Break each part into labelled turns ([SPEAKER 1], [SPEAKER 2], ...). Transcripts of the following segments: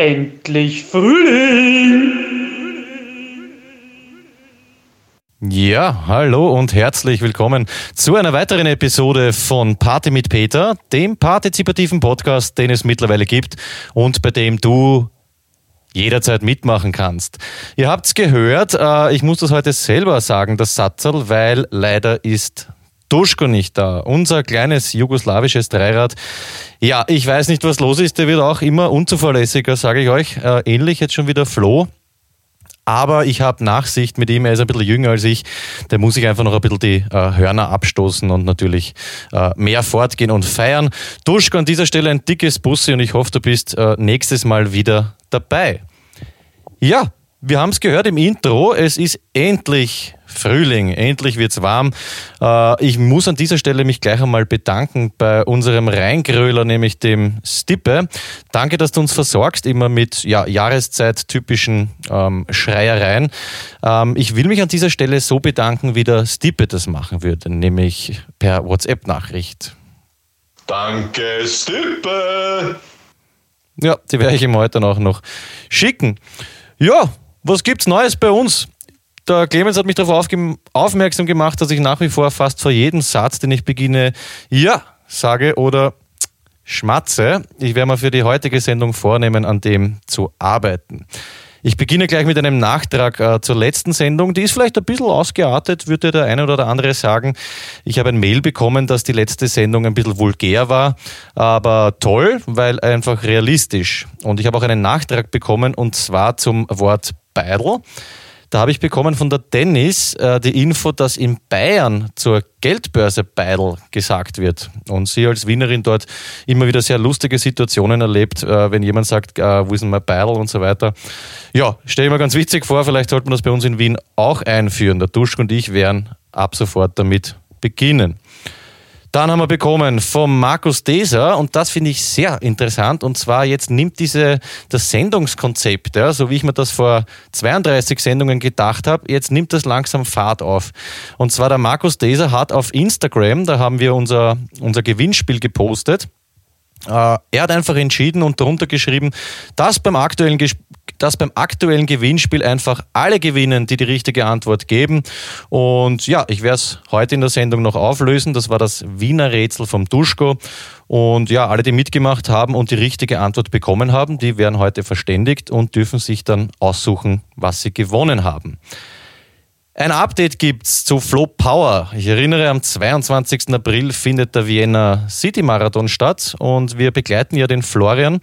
[SPEAKER 1] endlich Frühling!
[SPEAKER 2] Ja, hallo und herzlich willkommen zu einer weiteren Episode von Party mit Peter, dem partizipativen Podcast, den es mittlerweile gibt und bei dem du jederzeit mitmachen kannst. Ihr habt's gehört, äh, ich muss das heute selber sagen, das Satzerl, weil leider ist Duschko nicht da. Unser kleines jugoslawisches Dreirad. Ja, ich weiß nicht, was los ist. Der wird auch immer unzuverlässiger, sage ich euch. Äh, ähnlich jetzt schon wieder Flo. Aber ich habe Nachsicht mit ihm, er ist ein bisschen jünger als ich. Da muss ich einfach noch ein bisschen die äh, Hörner abstoßen und natürlich äh, mehr fortgehen und feiern. Duschko an dieser Stelle ein dickes Bussi und ich hoffe, du bist äh, nächstes Mal wieder dabei. Ja, wir haben es gehört im Intro, es ist endlich Frühling, endlich wird's warm. Äh, ich muss an dieser Stelle mich gleich einmal bedanken bei unserem Rheingröler, nämlich dem Stippe. Danke, dass du uns versorgst, immer mit ja, Jahreszeit-typischen ähm, Schreiereien. Ähm, ich will mich an dieser Stelle so bedanken, wie der Stippe das machen würde, nämlich per WhatsApp-Nachricht.
[SPEAKER 3] Danke, Stippe!
[SPEAKER 2] Ja, die werde ich ihm heute auch noch schicken. Ja, was gibt's Neues bei uns? Der Clemens hat mich darauf aufmerksam gemacht, dass ich nach wie vor fast vor jedem Satz, den ich beginne, ja sage oder schmatze. Ich werde mir für die heutige Sendung vornehmen, an dem zu arbeiten. Ich beginne gleich mit einem Nachtrag äh, zur letzten Sendung. Die ist vielleicht ein bisschen ausgeartet, würde der eine oder der andere sagen. Ich habe ein Mail bekommen, dass die letzte Sendung ein bisschen vulgär war, aber toll, weil einfach realistisch. Und ich habe auch einen Nachtrag bekommen und zwar zum Wort Beidel. Da habe ich bekommen von der Dennis äh, die Info, dass in Bayern zur Geldbörse Beidel gesagt wird. Und sie als Wienerin dort immer wieder sehr lustige Situationen erlebt, äh, wenn jemand sagt, äh, wo ist denn mein Beidel und so weiter. Ja, stelle ich mir ganz witzig vor, vielleicht sollte man das bei uns in Wien auch einführen. Der Duschk und ich werden ab sofort damit beginnen. Dann haben wir bekommen vom Markus Deser und das finde ich sehr interessant und zwar jetzt nimmt diese das Sendungskonzept, ja, so wie ich mir das vor 32 Sendungen gedacht habe, jetzt nimmt das langsam Fahrt auf. Und zwar der Markus Deser hat auf Instagram, da haben wir unser, unser Gewinnspiel gepostet. Äh, er hat einfach entschieden und darunter geschrieben, dass beim aktuellen dass beim aktuellen Gewinnspiel einfach alle gewinnen, die die richtige Antwort geben. Und ja, ich werde es heute in der Sendung noch auflösen. Das war das Wiener Rätsel vom Duschko. Und ja, alle, die mitgemacht haben und die richtige Antwort bekommen haben, die werden heute verständigt und dürfen sich dann aussuchen, was sie gewonnen haben. Ein Update gibt's zu Flow Power. Ich erinnere, am 22. April findet der Vienna City Marathon statt und wir begleiten ja den Florian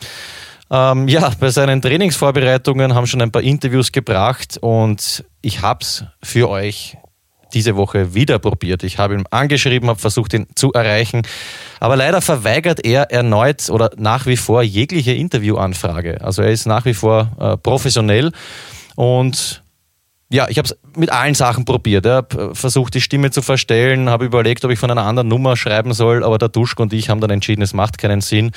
[SPEAKER 2] ähm, ja, bei seinen Trainingsvorbereitungen haben schon ein paar Interviews gebracht und ich habe es für euch diese Woche wieder probiert. Ich habe ihn angeschrieben, habe versucht, ihn zu erreichen. Aber leider verweigert er erneut oder nach wie vor jegliche Interviewanfrage. Also er ist nach wie vor äh, professionell und ja, ich habe es mit allen Sachen probiert. Ich habe versucht, die Stimme zu verstellen, habe überlegt, ob ich von einer anderen Nummer schreiben soll, aber der Duschk und ich haben dann entschieden, es macht keinen Sinn.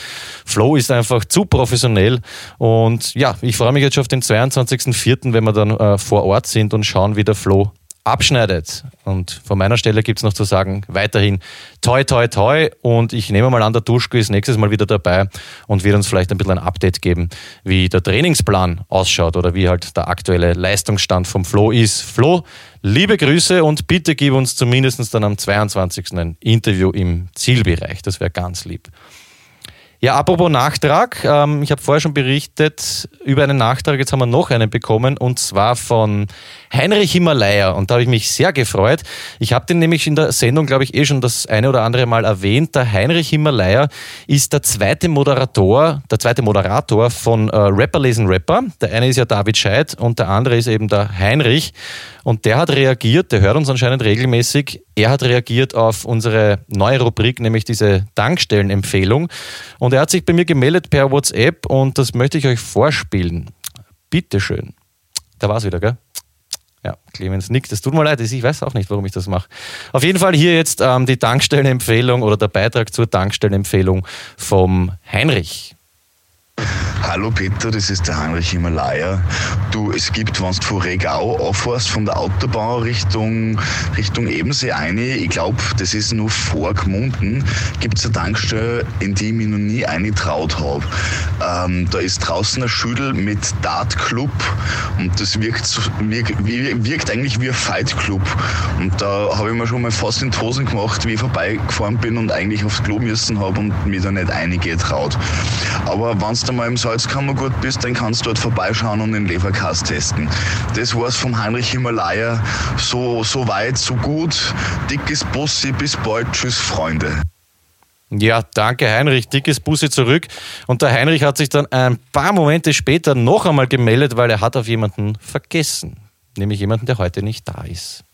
[SPEAKER 2] Flow ist einfach zu professionell und ja, ich freue mich jetzt schon auf den 22.04., wenn wir dann äh, vor Ort sind und schauen, wie der Flow abschneidet. Und von meiner Stelle gibt es noch zu sagen, weiterhin toi, toi, toi. Und ich nehme mal an, der Duschko ist nächstes Mal wieder dabei und wird uns vielleicht ein bisschen ein Update geben, wie der Trainingsplan ausschaut oder wie halt der aktuelle Leistungsstand vom Flo ist. Flo, liebe Grüße und bitte gib uns zumindest dann am 22. ein Interview im Zielbereich. Das wäre ganz lieb. Ja, apropos Nachtrag. Ähm, ich habe vorher schon berichtet über einen Nachtrag. Jetzt haben wir noch einen bekommen und zwar von Heinrich Himalaya. Und da habe ich mich sehr gefreut. Ich habe den nämlich in der Sendung, glaube ich, eh schon das eine oder andere Mal erwähnt. Der Heinrich Himalaya ist der zweite Moderator, der zweite Moderator von äh, Rapper lesen Rapper. Der eine ist ja David Scheid und der andere ist eben der Heinrich. Und der hat reagiert, der hört uns anscheinend regelmäßig. Er hat reagiert auf unsere neue Rubrik, nämlich diese Tankstellenempfehlung. Und er hat sich bei mir gemeldet per WhatsApp und das möchte ich euch vorspielen. Bitteschön. Da war es wieder, gell? Ja, Clemens nickt. Es tut mir leid, ich weiß auch nicht, warum ich das mache. Auf jeden Fall hier jetzt ähm, die Tankstellenempfehlung oder der Beitrag zur Tankstellenempfehlung vom Heinrich.
[SPEAKER 4] Hallo Peter, das ist der Heinrich Himalaya. Du, es gibt, wenn du von Regau auffährst, von der Autobahn Richtung, Richtung Ebensee eine, ich glaube, das ist nur vor Gmunden, gibt es eine Tankstelle, in die ich mich noch nie eingetraut habe. Ähm, da ist draußen ein Schüdel mit Dartclub und das wirkt, wirkt, wirkt eigentlich wie ein Fight Club. Und da habe ich mir schon mal fast in die Hosen gemacht, wie ich vorbeigefahren bin und eigentlich aufs Klo müssen habe und mich da nicht eingetraut. Aber wenn du mal im Salzkammergut bist, dann kannst du dort vorbeischauen und den Leberkass testen. Das war's vom Heinrich Himalaya. So, so weit, so gut. Dickes Bussi, bis bald. Tschüss, Freunde.
[SPEAKER 2] Ja, danke Heinrich, dickes Bussi zurück. Und der Heinrich hat sich dann ein paar Momente später noch einmal gemeldet, weil er hat auf jemanden vergessen. Nämlich jemanden, der heute nicht da ist.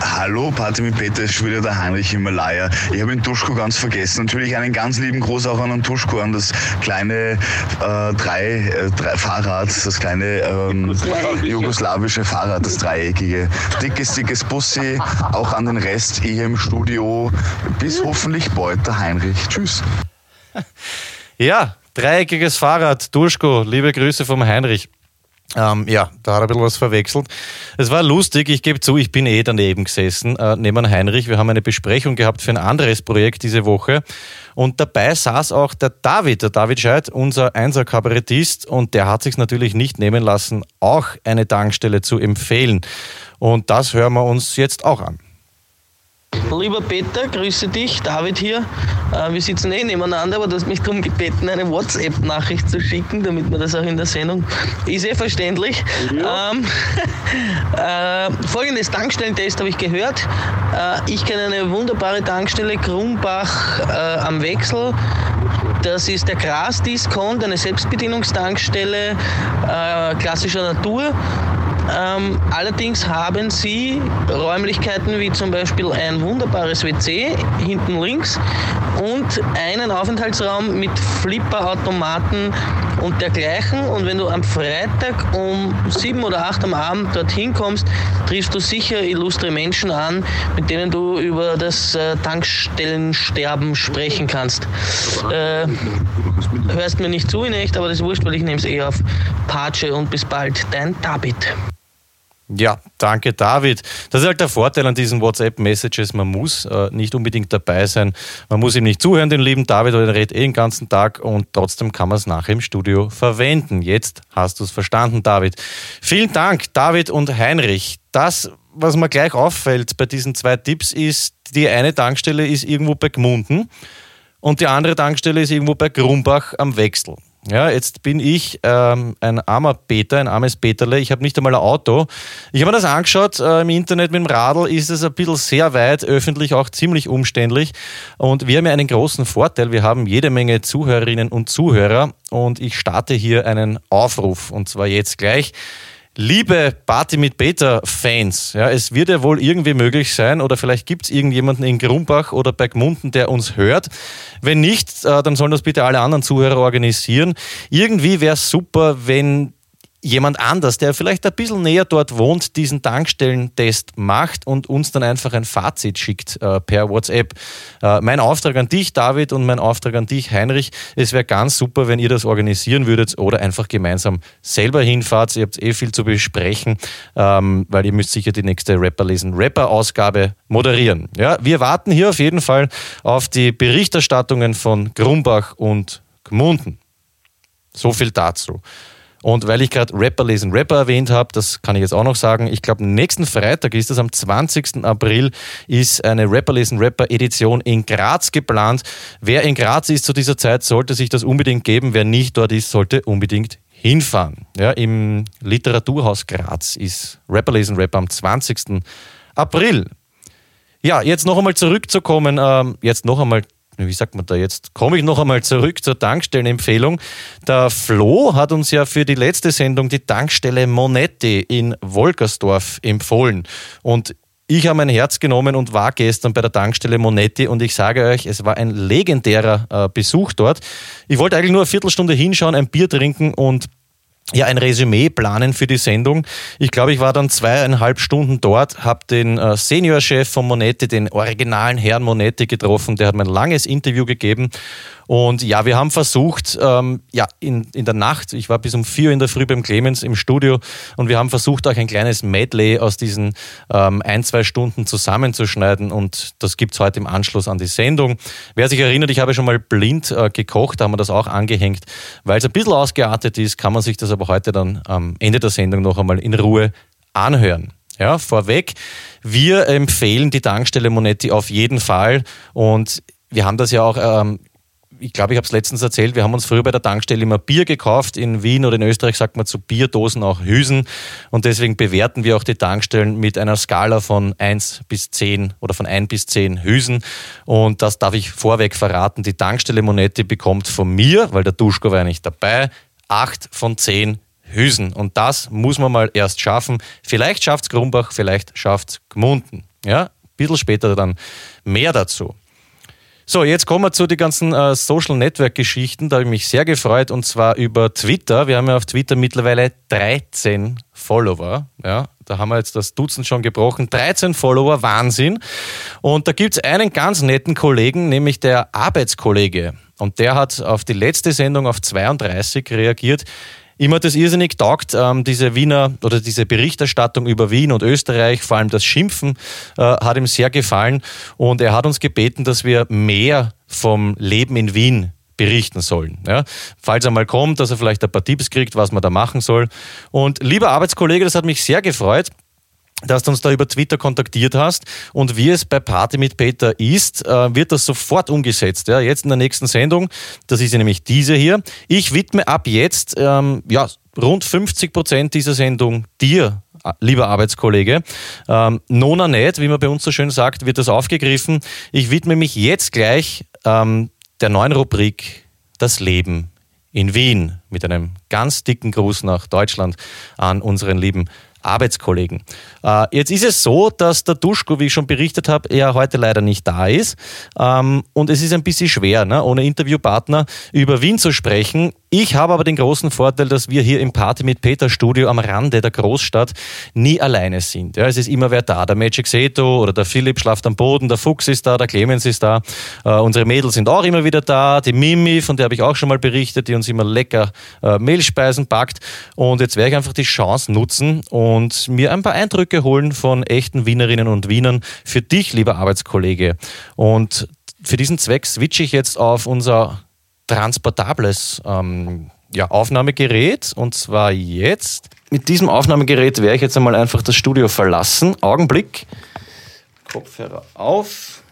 [SPEAKER 4] Hallo, Party mit Peter, ist wieder der Heinrich Himalaya. Ich habe den Tuschko ganz vergessen. Natürlich einen ganz lieben Gruß auch an den Tuschko, an das kleine äh, drei, äh, drei Fahrrad, das kleine ähm, jugoslawische Fahrrad, das dreieckige. Dickes, dickes Bussi, auch an den Rest hier im Studio. Bis hoffentlich bald, der Heinrich. Tschüss.
[SPEAKER 2] Ja, dreieckiges Fahrrad, Tuschko, liebe Grüße vom Heinrich. Ähm, ja, da hat er ein bisschen was verwechselt. Es war lustig, ich gebe zu, ich bin eh daneben gesessen, äh, neben Heinrich. Wir haben eine Besprechung gehabt für ein anderes Projekt diese Woche. Und dabei saß auch der David, der David Scheid, unser Einser-Kabarettist. Und der hat sich natürlich nicht nehmen lassen, auch eine Tankstelle zu empfehlen. Und das hören wir uns jetzt auch an.
[SPEAKER 5] Lieber Peter, grüße dich, David hier. Äh, wir sitzen eh nebeneinander, aber du hast mich darum gebeten, eine WhatsApp-Nachricht zu schicken, damit man das auch in der Sendung. Ist eh verständlich. Ja. Ähm, äh, folgendes Tankstellentest habe ich gehört. Äh, ich kenne eine wunderbare Tankstelle, Grumbach äh, am Wechsel. Das ist der Gras-Discount, eine Selbstbedienungstankstelle äh, klassischer Natur. Ähm, allerdings haben sie Räumlichkeiten wie zum Beispiel ein wunderbares WC hinten links und einen Aufenthaltsraum mit Flipperautomaten und dergleichen. Und wenn du am Freitag um sieben oder acht am Abend dorthin kommst, triffst du sicher illustre Menschen an, mit denen du über das äh, Tankstellensterben sprechen kannst. Äh, hörst mir nicht zu in echt, aber das ist wurscht, weil ich nehme es eh auf Patsche und bis bald. Dein David.
[SPEAKER 2] Ja, danke David. Das ist halt der Vorteil an diesen WhatsApp-Messages. Man muss äh, nicht unbedingt dabei sein. Man muss ihm nicht zuhören, den lieben David, weil er redet eh den ganzen Tag und trotzdem kann man es nachher im Studio verwenden. Jetzt hast du es verstanden, David. Vielen Dank, David und Heinrich. Das, was mir gleich auffällt bei diesen zwei Tipps, ist, die eine Tankstelle ist irgendwo bei Gmunden und die andere Tankstelle ist irgendwo bei Grumbach am Wechsel. Ja, jetzt bin ich ähm, ein armer Peter, ein armes Peterle. Ich habe nicht einmal ein Auto. Ich habe mir das angeschaut äh, im Internet mit dem Radl. Ist es ein bisschen sehr weit, öffentlich auch ziemlich umständlich. Und wir haben ja einen großen Vorteil. Wir haben jede Menge Zuhörerinnen und Zuhörer. Und ich starte hier einen Aufruf. Und zwar jetzt gleich. Liebe Party mit Beta-Fans, ja, es wird ja wohl irgendwie möglich sein, oder vielleicht gibt es irgendjemanden in Grumbach oder bei Gmunden, der uns hört. Wenn nicht, äh, dann sollen das bitte alle anderen Zuhörer organisieren. Irgendwie wäre es super, wenn jemand anders, der vielleicht ein bisschen näher dort wohnt, diesen Tankstellentest macht und uns dann einfach ein Fazit schickt äh, per WhatsApp. Äh, mein Auftrag an dich, David, und mein Auftrag an dich, Heinrich, es wäre ganz super, wenn ihr das organisieren würdet oder einfach gemeinsam selber hinfahrt. Ihr habt eh viel zu besprechen, ähm, weil ihr müsst sicher die nächste Rapper lesen, Rapper-Ausgabe moderieren. Ja, wir warten hier auf jeden Fall auf die Berichterstattungen von Grumbach und Gmunden. So viel dazu. Und weil ich gerade Rapper lesen Rapper erwähnt habe, das kann ich jetzt auch noch sagen, ich glaube, nächsten Freitag ist es, am 20. April, ist eine Rapper lesen Rapper Edition in Graz geplant. Wer in Graz ist zu dieser Zeit, sollte sich das unbedingt geben. Wer nicht dort ist, sollte unbedingt hinfahren. Ja, Im Literaturhaus Graz ist Rapper lesen Rapper am 20. April. Ja, jetzt noch einmal zurückzukommen, ähm, jetzt noch einmal wie sagt man da jetzt? Komme ich noch einmal zurück zur Tankstellenempfehlung. Der Flo hat uns ja für die letzte Sendung die Tankstelle Monetti in Wolkersdorf empfohlen. Und ich habe mein Herz genommen und war gestern bei der Tankstelle Monetti und ich sage euch, es war ein legendärer äh, Besuch dort. Ich wollte eigentlich nur eine Viertelstunde hinschauen, ein Bier trinken und ja, ein Resümee planen für die Sendung. Ich glaube, ich war dann zweieinhalb Stunden dort, habe den äh, Seniorchef von Monetti, den originalen Herrn Monetti getroffen. Der hat mir ein langes Interview gegeben und ja, wir haben versucht, ähm, ja, in, in der Nacht, ich war bis um vier in der Früh beim Clemens im Studio und wir haben versucht, auch ein kleines Medley aus diesen ähm, ein, zwei Stunden zusammenzuschneiden und das gibt es heute im Anschluss an die Sendung. Wer sich erinnert, ich habe schon mal blind äh, gekocht, da haben wir das auch angehängt. Weil es ein bisschen ausgeartet ist, kann man sich das aber heute dann am Ende der Sendung noch einmal in Ruhe anhören. Ja, vorweg, wir empfehlen die Tankstelle Monetti auf jeden Fall und wir haben das ja auch ähm, ich glaube, ich habe es letztens erzählt, wir haben uns früher bei der Tankstelle immer Bier gekauft. In Wien oder in Österreich sagt man zu Bierdosen auch Hüsen. Und deswegen bewerten wir auch die Tankstellen mit einer Skala von 1 bis 10 oder von 1 bis 10 Hüsen. Und das darf ich vorweg verraten. Die Tankstelle Monetti bekommt von mir, weil der Duschko war ja nicht dabei, 8 von 10 Hüsen. Und das muss man mal erst schaffen. Vielleicht schafft es Grumbach, vielleicht schafft es Gmunden. Ja, ein bisschen später dann mehr dazu. So, jetzt kommen wir zu den ganzen äh, Social Network Geschichten. Da habe ich mich sehr gefreut und zwar über Twitter. Wir haben ja auf Twitter mittlerweile 13 Follower. Ja, da haben wir jetzt das Dutzend schon gebrochen. 13 Follower, Wahnsinn. Und da gibt es einen ganz netten Kollegen, nämlich der Arbeitskollege. Und der hat auf die letzte Sendung auf 32 reagiert. Hat es irrsinnig taugt, ähm, diese Wiener oder diese Berichterstattung über Wien und Österreich, vor allem das Schimpfen, äh, hat ihm sehr gefallen. Und er hat uns gebeten, dass wir mehr vom Leben in Wien berichten sollen. Ja? Falls er mal kommt, dass er vielleicht ein paar Tipps kriegt, was man da machen soll. Und lieber Arbeitskollege, das hat mich sehr gefreut dass du uns da über Twitter kontaktiert hast und wie es bei Party mit Peter ist, äh, wird das sofort umgesetzt. Ja, jetzt in der nächsten Sendung, das ist ja nämlich diese hier. Ich widme ab jetzt ähm, ja, rund 50 Prozent dieser Sendung dir, lieber Arbeitskollege. Ähm, Nona nicht, wie man bei uns so schön sagt, wird das aufgegriffen. Ich widme mich jetzt gleich ähm, der neuen Rubrik Das Leben in Wien mit einem ganz dicken Gruß nach Deutschland an unseren lieben Arbeitskollegen. Äh, jetzt ist es so, dass der Duschko, wie ich schon berichtet habe, er heute leider nicht da ist. Ähm, und es ist ein bisschen schwer, ne, ohne Interviewpartner über Wien zu sprechen. Ich habe aber den großen Vorteil, dass wir hier im Party mit Peter Studio am Rande der Großstadt nie alleine sind. Ja, es ist immer wer da. Der Magic Seto oder der Philipp schlaft am Boden, der Fuchs ist da, der Clemens ist da. Äh, unsere Mädels sind auch immer wieder da. Die Mimi, von der habe ich auch schon mal berichtet, die uns immer lecker äh, Mehlspeisen packt. Und jetzt werde ich einfach die Chance nutzen und mir ein paar Eindrücke holen von echten Wienerinnen und Wienern für dich, lieber Arbeitskollege. Und für diesen Zweck switche ich jetzt auf unser transportables ähm, ja, Aufnahmegerät und zwar jetzt. Mit diesem Aufnahmegerät werde ich jetzt einmal einfach das Studio verlassen. Augenblick. Kopfhörer auf.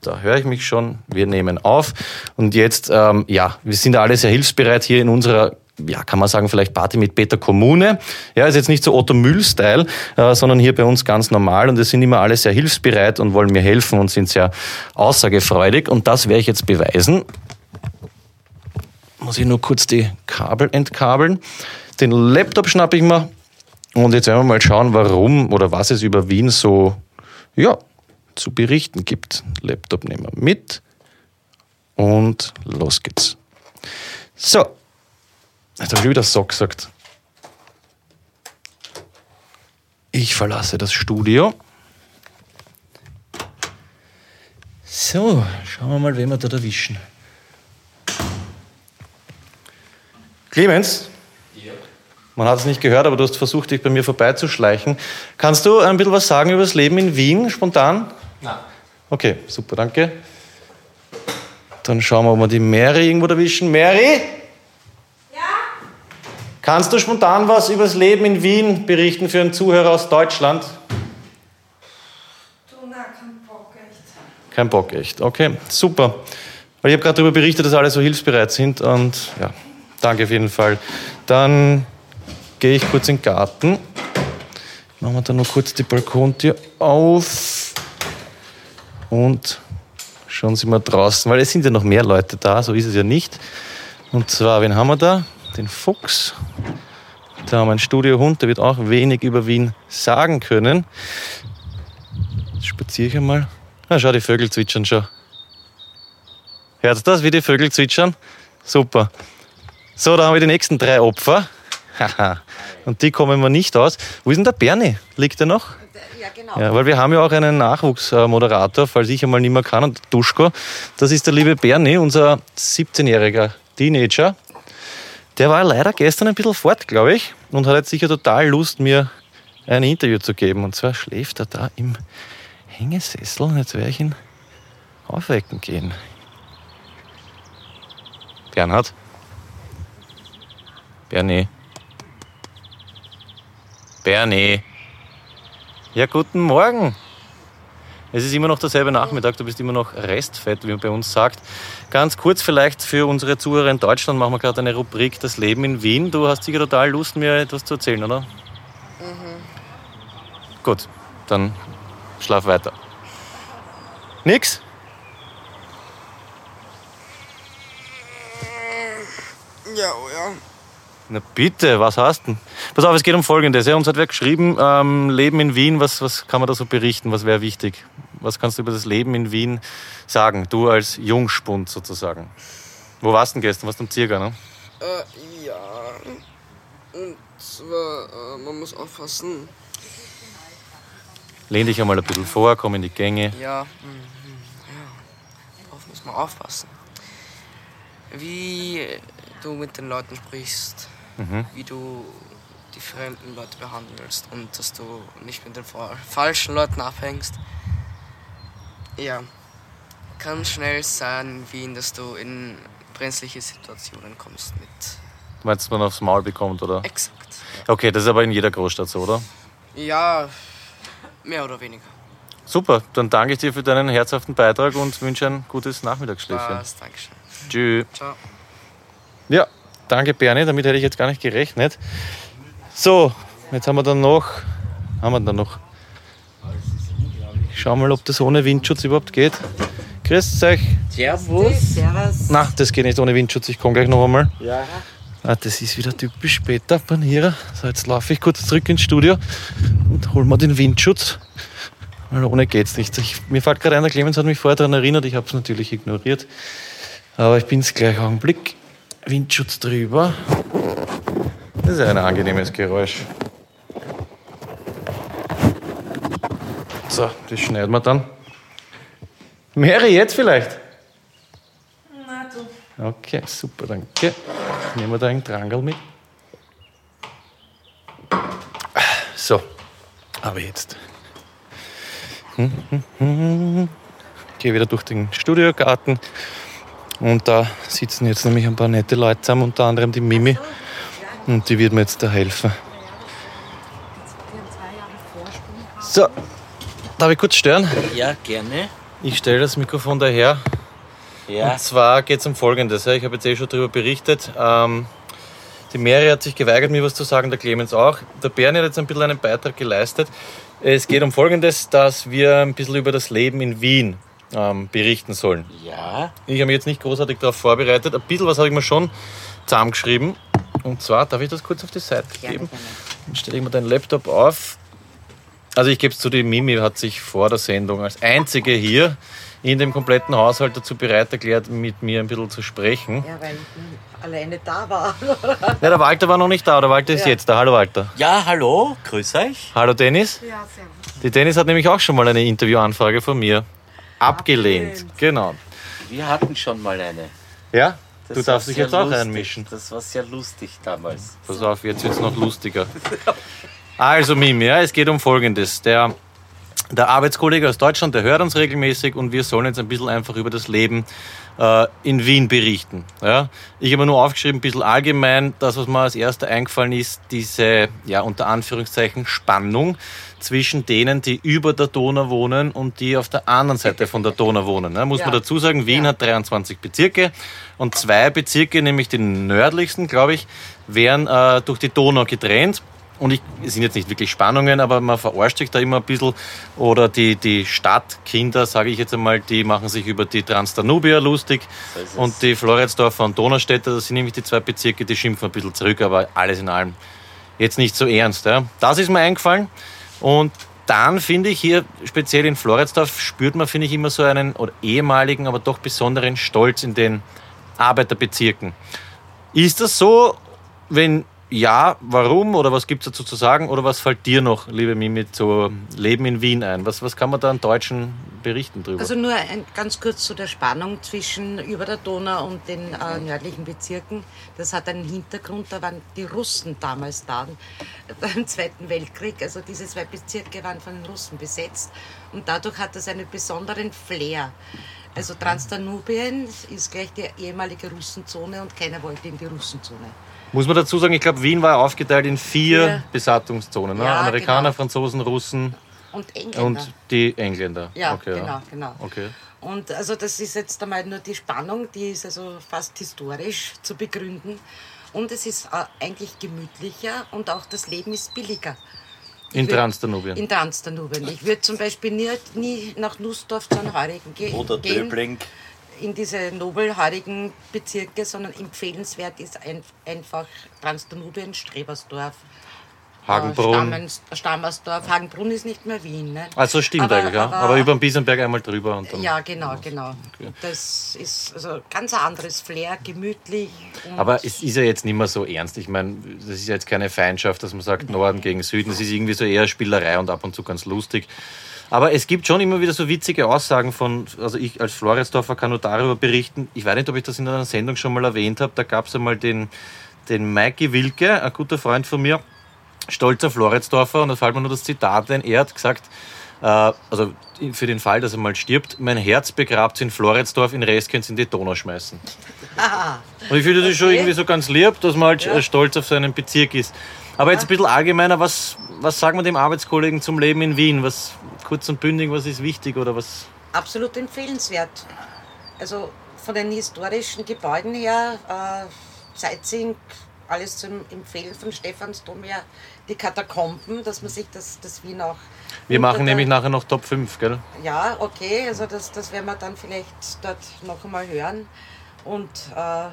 [SPEAKER 2] Da höre ich mich schon. Wir nehmen auf. Und jetzt, ähm, ja, wir sind alle sehr hilfsbereit hier in unserer ja, kann man sagen, vielleicht Party mit Peter Kommune. Ja, ist jetzt nicht so Otto Müll-Style, äh, sondern hier bei uns ganz normal und es sind immer alle sehr hilfsbereit und wollen mir helfen und sind sehr aussagefreudig und das werde ich jetzt beweisen muss ich nur kurz die Kabel entkabeln. Den Laptop schnappe ich mir und jetzt werden wir mal schauen, warum oder was es über Wien so ja, zu berichten gibt. Laptop nehmen wir mit und los geht's. So, jetzt habe ich wieder so gesagt. Ich verlasse das Studio. So, schauen wir mal, wen wir da erwischen. Clemens? Ja. Man hat es nicht gehört, aber du hast versucht, dich bei mir vorbeizuschleichen. Kannst du ein bisschen was sagen über das Leben in Wien, spontan?
[SPEAKER 6] Nein.
[SPEAKER 2] Okay, super, danke. Dann schauen wir, ob wir die Mary irgendwo erwischen. Mary?
[SPEAKER 7] Ja?
[SPEAKER 2] Kannst du spontan was über das Leben in Wien berichten für einen Zuhörer aus Deutschland?
[SPEAKER 7] Du, na, kein Bock, echt.
[SPEAKER 2] Kein Bock, echt. Okay, super. Weil ich habe gerade darüber berichtet, dass alle so hilfsbereit sind und ja, Danke auf jeden Fall. Dann gehe ich kurz in den Garten. Machen wir da noch kurz die Balkontür auf. Und schauen Sie mal draußen, weil es sind ja noch mehr Leute da, so ist es ja nicht. Und zwar, wen haben wir da? Den Fuchs. Da haben wir einen Studiohund, der wird auch wenig über Wien sagen können. Jetzt spaziere ich einmal. Ah, schau, die Vögel zwitschern schon. Hört das, wie die Vögel zwitschern? Super. So, da haben wir die nächsten drei Opfer. Und die kommen wir nicht aus. Wo ist denn der Bernie? Liegt er noch?
[SPEAKER 7] Ja, genau.
[SPEAKER 2] Ja, weil wir haben ja auch einen Nachwuchsmoderator, falls ich einmal nicht mehr kann, und Duschko. Das ist der liebe Bernie, unser 17-jähriger Teenager. Der war leider gestern ein bisschen fort, glaube ich, und hat jetzt sicher total Lust, mir ein Interview zu geben. Und zwar schläft er da im Hängesessel und jetzt werde ich ihn aufwecken gehen. Bernhard? Bernie? Bernie? Ja, guten Morgen. Es ist immer noch derselbe Nachmittag, du bist immer noch restfett, wie man bei uns sagt. Ganz kurz vielleicht für unsere Zuhörer in Deutschland machen wir gerade eine Rubrik Das Leben in Wien. Du hast sicher total Lust, mir etwas zu erzählen, oder? Gut, dann schlaf weiter. Nix?
[SPEAKER 6] Ja, oh ja.
[SPEAKER 2] Na bitte, was hast du denn? Pass auf, es geht um Folgendes. Ja, uns hat wer geschrieben, ähm, Leben in Wien, was, was kann man da so berichten? Was wäre wichtig? Was kannst du über das Leben in Wien sagen? Du als Jungspund sozusagen. Wo warst du denn gestern? Warst du am Zirger, ne?
[SPEAKER 6] Äh, ja. Und zwar, äh, man muss aufpassen.
[SPEAKER 2] Lehn dich einmal ein bisschen vor, komm in die Gänge.
[SPEAKER 6] Ja, mhm, ja. Darauf muss man aufpassen. Wie du mit den Leuten sprichst,
[SPEAKER 2] Mhm.
[SPEAKER 6] wie du die fremden Leute behandelst und dass du nicht mit den fa- falschen Leuten abhängst. Ja, kann schnell sein, wie dass du in brenzliche Situationen kommst mit.
[SPEAKER 2] Meinst du, man aufs Maul bekommt, oder?
[SPEAKER 6] Exakt.
[SPEAKER 2] Okay, das ist aber in jeder Großstadt so, oder?
[SPEAKER 6] Ja, mehr oder weniger.
[SPEAKER 2] Super, dann danke ich dir für deinen herzhaften Beitrag und wünsche ein gutes Nachmittagsschläfchen.
[SPEAKER 6] Dankeschön.
[SPEAKER 2] Tschüss.
[SPEAKER 6] Ciao.
[SPEAKER 2] Ja, danke Bernie, damit hätte ich jetzt gar nicht gerechnet. So, jetzt haben wir dann noch, haben wir dann noch. Schauen wir mal, ob das ohne Windschutz überhaupt geht. Grüßt euch.
[SPEAKER 8] Servus.
[SPEAKER 7] Servus.
[SPEAKER 2] Na, das geht nicht ohne Windschutz, ich komme gleich noch einmal.
[SPEAKER 8] Ja.
[SPEAKER 2] Ah, das ist wieder typisch später, Panierer. So, jetzt laufe ich kurz zurück ins Studio und hol mir den Windschutz. Weil ohne geht's nicht. Ich, mir fällt gerade ein, der Clemens hat mich vorher daran erinnert, ich habe es natürlich ignoriert. Aber ich bin's gleich Augenblick. Windschutz drüber. Das ist ein angenehmes Geräusch. So, das schneiden wir dann. Mary, jetzt vielleicht?
[SPEAKER 7] Na du.
[SPEAKER 2] Okay, super, danke. Nehmen wir da einen Drangerl mit. So, aber jetzt. Gehe wieder durch den Studiogarten und da sitzen jetzt nämlich ein paar nette Leute zusammen, unter anderem die Mimi. Und die wird mir jetzt da helfen. So, darf ich kurz stören?
[SPEAKER 8] Ja, gerne.
[SPEAKER 2] Ich stelle das Mikrofon daher.
[SPEAKER 8] Ja.
[SPEAKER 2] Und zwar geht es um Folgendes. Ich habe jetzt eh schon darüber berichtet. Ähm, die Mary hat sich geweigert, mir was zu sagen, der Clemens auch. Der Bernie hat jetzt ein bisschen einen Beitrag geleistet. Es geht um Folgendes, dass wir ein bisschen über das Leben in Wien ähm, berichten sollen.
[SPEAKER 8] Ja.
[SPEAKER 2] Ich habe mich jetzt nicht großartig darauf vorbereitet. Ein bisschen was habe ich mir schon zusammengeschrieben. Und zwar, darf ich das kurz auf die Seite geben? Dann stelle ich mir den Laptop auf. Also ich gebe es zu, die Mimi hat sich vor der Sendung als einzige hier in dem kompletten Haushalt dazu bereit erklärt, mit mir ein bisschen zu sprechen.
[SPEAKER 7] Ja, weil ich alleine da war.
[SPEAKER 2] Ja, der Walter war noch nicht da, der Walter ist jetzt da. Hallo Walter.
[SPEAKER 8] Ja, hallo, grüß euch.
[SPEAKER 2] Hallo Dennis.
[SPEAKER 7] Ja, servus.
[SPEAKER 2] Die Dennis hat nämlich auch schon mal eine Interviewanfrage von mir abgelehnt.
[SPEAKER 7] Abgelehnt.
[SPEAKER 2] Genau.
[SPEAKER 8] Wir hatten schon mal eine.
[SPEAKER 2] Ja? Du
[SPEAKER 8] Das war
[SPEAKER 2] darfst dich jetzt auch
[SPEAKER 8] lustig.
[SPEAKER 2] einmischen.
[SPEAKER 8] Das war sehr lustig damals.
[SPEAKER 2] Pass auf, jetzt wird es noch lustiger. Also Mim, ja, es geht um Folgendes. Der, der Arbeitskollege aus Deutschland, der hört uns regelmäßig und wir sollen jetzt ein bisschen einfach über das Leben äh, in Wien berichten. Ja? Ich habe nur aufgeschrieben, ein bisschen allgemein, das, was mir als erster eingefallen ist, diese, ja, unter Anführungszeichen, Spannung zwischen denen, die über der Donau wohnen und die auf der anderen Seite von der Donau wohnen. Ne? Muss man
[SPEAKER 7] Ja.
[SPEAKER 2] dazu sagen, Wien
[SPEAKER 7] Ja.
[SPEAKER 2] hat 23 Bezirke und zwei Bezirke, nämlich die nördlichsten, glaube ich, werden äh, durch die Donau getrennt. Und ich, es sind jetzt nicht wirklich Spannungen, aber man verarscht sich da immer ein bisschen. Oder die, die Stadtkinder, sage ich jetzt einmal, die machen sich über die Transdanubia lustig.
[SPEAKER 8] So
[SPEAKER 2] und die Floridsdorfer und Donaustädter, das sind nämlich die zwei Bezirke, die schimpfen ein bisschen zurück, aber alles in allem jetzt nicht so ernst. Ja. Das ist mir eingefallen. Und dann finde ich hier, speziell in Floridsdorf, spürt man, finde ich, immer so einen oder ehemaligen, aber doch besonderen Stolz in den Arbeiterbezirken. Ist das so, wenn ja, warum oder was gibt es dazu zu sagen? Oder was fällt dir noch, liebe Mimi, zu Leben in Wien ein? Was, was kann man da an Deutschen berichten drüber?
[SPEAKER 7] Also nur ein, ganz kurz zu der Spannung zwischen über der Donau und den äh, nördlichen Bezirken. Das hat einen Hintergrund, da waren die Russen damals da beim Zweiten Weltkrieg. Also diese zwei Bezirke waren von den Russen besetzt und dadurch hat das einen besonderen Flair. Also Transdanubien ist gleich die ehemalige Russenzone und keiner wollte in die Russenzone.
[SPEAKER 2] Muss man dazu sagen, ich glaube, Wien war aufgeteilt in vier
[SPEAKER 7] Ja.
[SPEAKER 2] Besatzungszonen. Ne?
[SPEAKER 7] Ja,
[SPEAKER 2] Amerikaner,
[SPEAKER 7] genau.
[SPEAKER 2] Franzosen, Russen
[SPEAKER 7] Und Engländer.
[SPEAKER 2] und die Engländer.
[SPEAKER 7] Ja,
[SPEAKER 2] okay,
[SPEAKER 7] genau, genau.
[SPEAKER 2] Okay.
[SPEAKER 7] Und also das ist jetzt einmal nur die Spannung, die ist also fast historisch zu begründen. Und es ist äh, eigentlich gemütlicher und auch das Leben ist billiger. Ich
[SPEAKER 2] In
[SPEAKER 7] würd-
[SPEAKER 2] Transdanubien.
[SPEAKER 7] In Transdanubien. Ich würde zum Beispiel nie, nie nach Nussdorf zu einem Heurigen ge
[SPEAKER 8] Oder
[SPEAKER 7] gehen,
[SPEAKER 8] Döbling.
[SPEAKER 7] In diese nobelhaarigen Bezirke, sondern empfehlenswert ist ein, einfach Transdanubien, Strebersdorf,
[SPEAKER 2] Hagenbrunn.
[SPEAKER 7] Äh, Stammen- Stammersdorf. Hagenbrunn ist nicht mehr Wien. Ne?
[SPEAKER 2] Also stimmt
[SPEAKER 7] Aber-
[SPEAKER 2] eigentlich, ja.
[SPEAKER 7] aber-
[SPEAKER 2] Aber, über den Biesenberg einmal drüber. Und dann
[SPEAKER 7] Ja, genau, genau. Das ist also ganz ein anderes Flair, gemütlich.
[SPEAKER 2] Aber es ist ja jetzt nicht mehr so ernst. Ich meine, das ist ja jetzt keine Feindschaft, dass man sagt Norden gegen Süden. Es ist irgendwie so eher Spielerei und ab und zu ganz lustig. Aber es gibt schon immer wieder so witzige Aussagen von, also ich als Floridsdorfer kann nur darüber berichten. Ich weiß nicht, ob ich das in einer Sendung schon mal erwähnt habe. Da gab es einmal den, den Mikey Wilke, ein guter Freund von mir, stolzer Floridsdorfer. Und da fällt mir nur das Zitat ein. Er hat gesagt, äh, also für den Fall, dass er mal stirbt, mein Herz begrabt in Floridsdorf, in Rest könnt in die Donau schmeißen. Und ich finde das ist schon
[SPEAKER 7] Okay.
[SPEAKER 2] irgendwie so ganz lieb, dass man halt
[SPEAKER 7] Ja.
[SPEAKER 2] stolz auf seinen Bezirk ist. Aber jetzt ein bisschen allgemeiner, was, was sagen wir dem Arbeitskollegen zum Leben in Wien? Was kurz und bündig, was ist wichtig oder was?
[SPEAKER 7] absolut empfehlenswert. Also von den historischen Gebäuden her, äh, Sightseeing, alles zu empfehlen von Stephansdom her, die Katakomben, dass man sich das, das Wien auch.
[SPEAKER 2] Wir machen nämlich nachher noch Top 5, gell?
[SPEAKER 7] Ja, okay, also das, das werden wir dann vielleicht dort noch einmal hören. Und äh,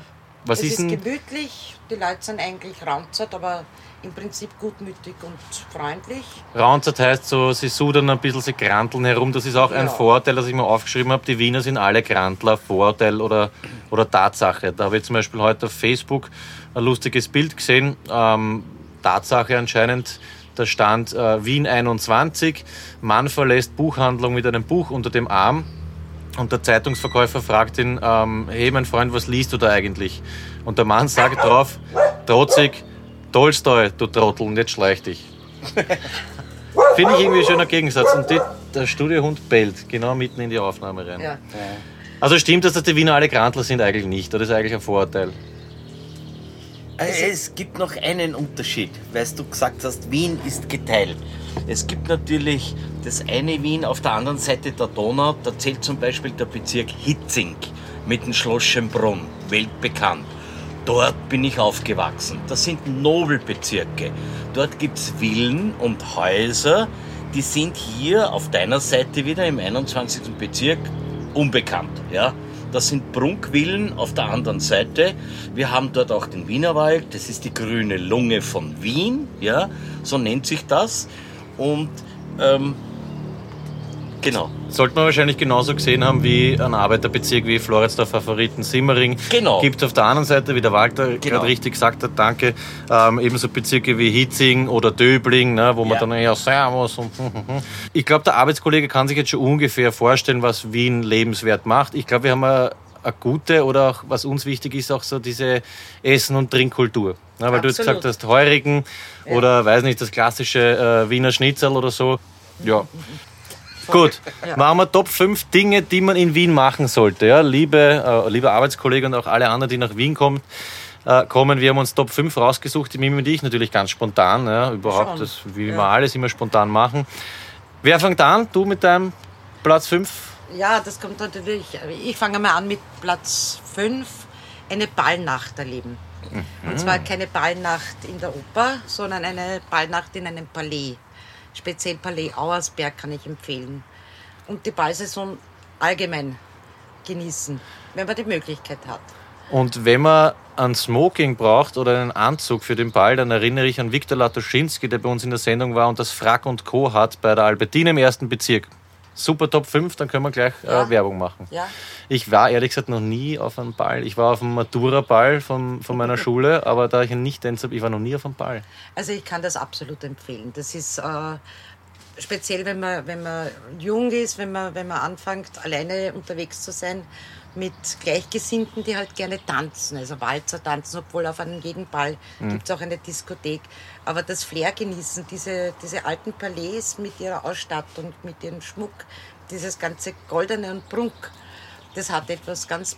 [SPEAKER 2] Was
[SPEAKER 7] es
[SPEAKER 2] ist
[SPEAKER 7] ist, gemütlich, die Leute sind eigentlich raunzert, aber im Prinzip gutmütig und freundlich.
[SPEAKER 2] Raunzert heißt so, sie sudern ein bisschen, sie kranteln herum. Das ist auch ein
[SPEAKER 7] Ja.
[SPEAKER 2] Vorteil, das ich mir aufgeschrieben habe. Die Wiener sind alle Krantler, Vorurteil oder, oder Tatsache. Da habe ich zum Beispiel heute auf Facebook ein lustiges Bild gesehen. Ähm, Tatsache anscheinend, da stand äh, Wien 21, Mann verlässt Buchhandlung mit einem Buch unter dem Arm. Und der Zeitungsverkäufer fragt ihn, ähm, hey mein Freund, was liest du da eigentlich? Und der Mann sagt drauf, trotzig, Tolstoi, du Trottel, und jetzt schleich dich. Finde ich irgendwie ein schöner Gegensatz. Und die, der Studiohund bellt genau mitten in die Aufnahme rein.
[SPEAKER 7] Ja.
[SPEAKER 2] Also stimmt das, dass die Wiener alle Grantler sind? Eigentlich nicht. Oder ist eigentlich ein Vorurteil?
[SPEAKER 8] Es gibt noch einen Unterschied, weil du gesagt hast, Wien ist geteilt. Es gibt natürlich das eine Wien auf der anderen Seite der Donau, da zählt zum Beispiel der Bezirk Hitzing mit dem Schloss Schönbrunn, weltbekannt. Dort bin ich aufgewachsen. Das sind Nobelbezirke. Dort gibt es Villen und Häuser, die sind hier auf deiner Seite wieder im 21. Bezirk unbekannt. Ja? Das sind Prunkvillen auf der anderen Seite. Wir haben dort auch den Wienerwald. Das ist die grüne Lunge von Wien. Ja? So nennt sich das. Und ähm, genau.
[SPEAKER 2] Sollte man wahrscheinlich genauso gesehen haben wie ein Arbeiterbezirk wie Floridsdorf Favoriten Simmering.
[SPEAKER 8] Genau.
[SPEAKER 2] Gibt auf der anderen Seite, wie der Walter
[SPEAKER 8] Genau.
[SPEAKER 2] gerade richtig gesagt hat, danke, ähm, ebenso Bezirke wie Hitzing oder Döbling, ne, wo man
[SPEAKER 8] Ja.
[SPEAKER 2] dann eher Servus und Ich glaube, der Arbeitskollege kann sich jetzt schon ungefähr vorstellen, was Wien lebenswert macht. Ich glaube, wir haben eine, eine gute oder auch, was uns wichtig ist, auch so diese Essen- und Trinkkultur. Ne, weil du jetzt
[SPEAKER 7] Absolut.
[SPEAKER 2] gesagt hast, Heurigen oder, weiß nicht, das klassische äh, Wiener Schnitzel oder so. Ja. Gut, machen wir Top 5 Dinge, die man in Wien machen sollte. Ja, liebe, äh, liebe Arbeitskollegen und auch alle anderen, die nach Wien kommen, äh, kommen. Wir haben uns Top 5 rausgesucht, die Mimi und ich natürlich ganz spontan. Ja, überhaupt, das, wie
[SPEAKER 7] Ja.
[SPEAKER 2] wir alles immer spontan machen. Wer fängt an? Du mit deinem Platz 5?
[SPEAKER 7] Ja, das kommt natürlich. Ich fange mal an mit Platz 5, eine Ballnacht erleben. Und zwar keine Ballnacht in der Oper, sondern eine Ballnacht in einem Palais. Speziell Palais Auersberg kann ich empfehlen. Und die Ballsaison allgemein genießen, wenn man die Möglichkeit hat.
[SPEAKER 2] Und wenn man ein Smoking braucht oder einen Anzug für den Ball, dann erinnere ich an Viktor Latoschinski, der bei uns in der Sendung war und das Frack und Co. hat bei der Albertine im ersten Bezirk. Super Top 5, dann können wir gleich
[SPEAKER 7] Ja.
[SPEAKER 2] äh, Werbung machen.
[SPEAKER 7] Ja.
[SPEAKER 2] Ich war ehrlich gesagt noch nie auf einem Ball. Ich war auf einem Matura-Ball von, von meiner Schule, aber da ich ein Nicht-Tänzer bin, ich war noch nie auf einem Ball.
[SPEAKER 7] Also ich kann das absolut empfehlen. Das ist äh, speziell, wenn man, wenn man jung ist, wenn man, wenn man anfängt, alleine unterwegs zu sein mit Gleichgesinnten, die halt gerne tanzen, also Walzer tanzen, obwohl auf einem jeden Ball gibt es auch eine Diskothek. Aber das Flair genießen, diese, diese alten Palais mit ihrer Ausstattung, mit ihrem Schmuck, dieses ganze Goldene und Prunk, das hat etwas ganz,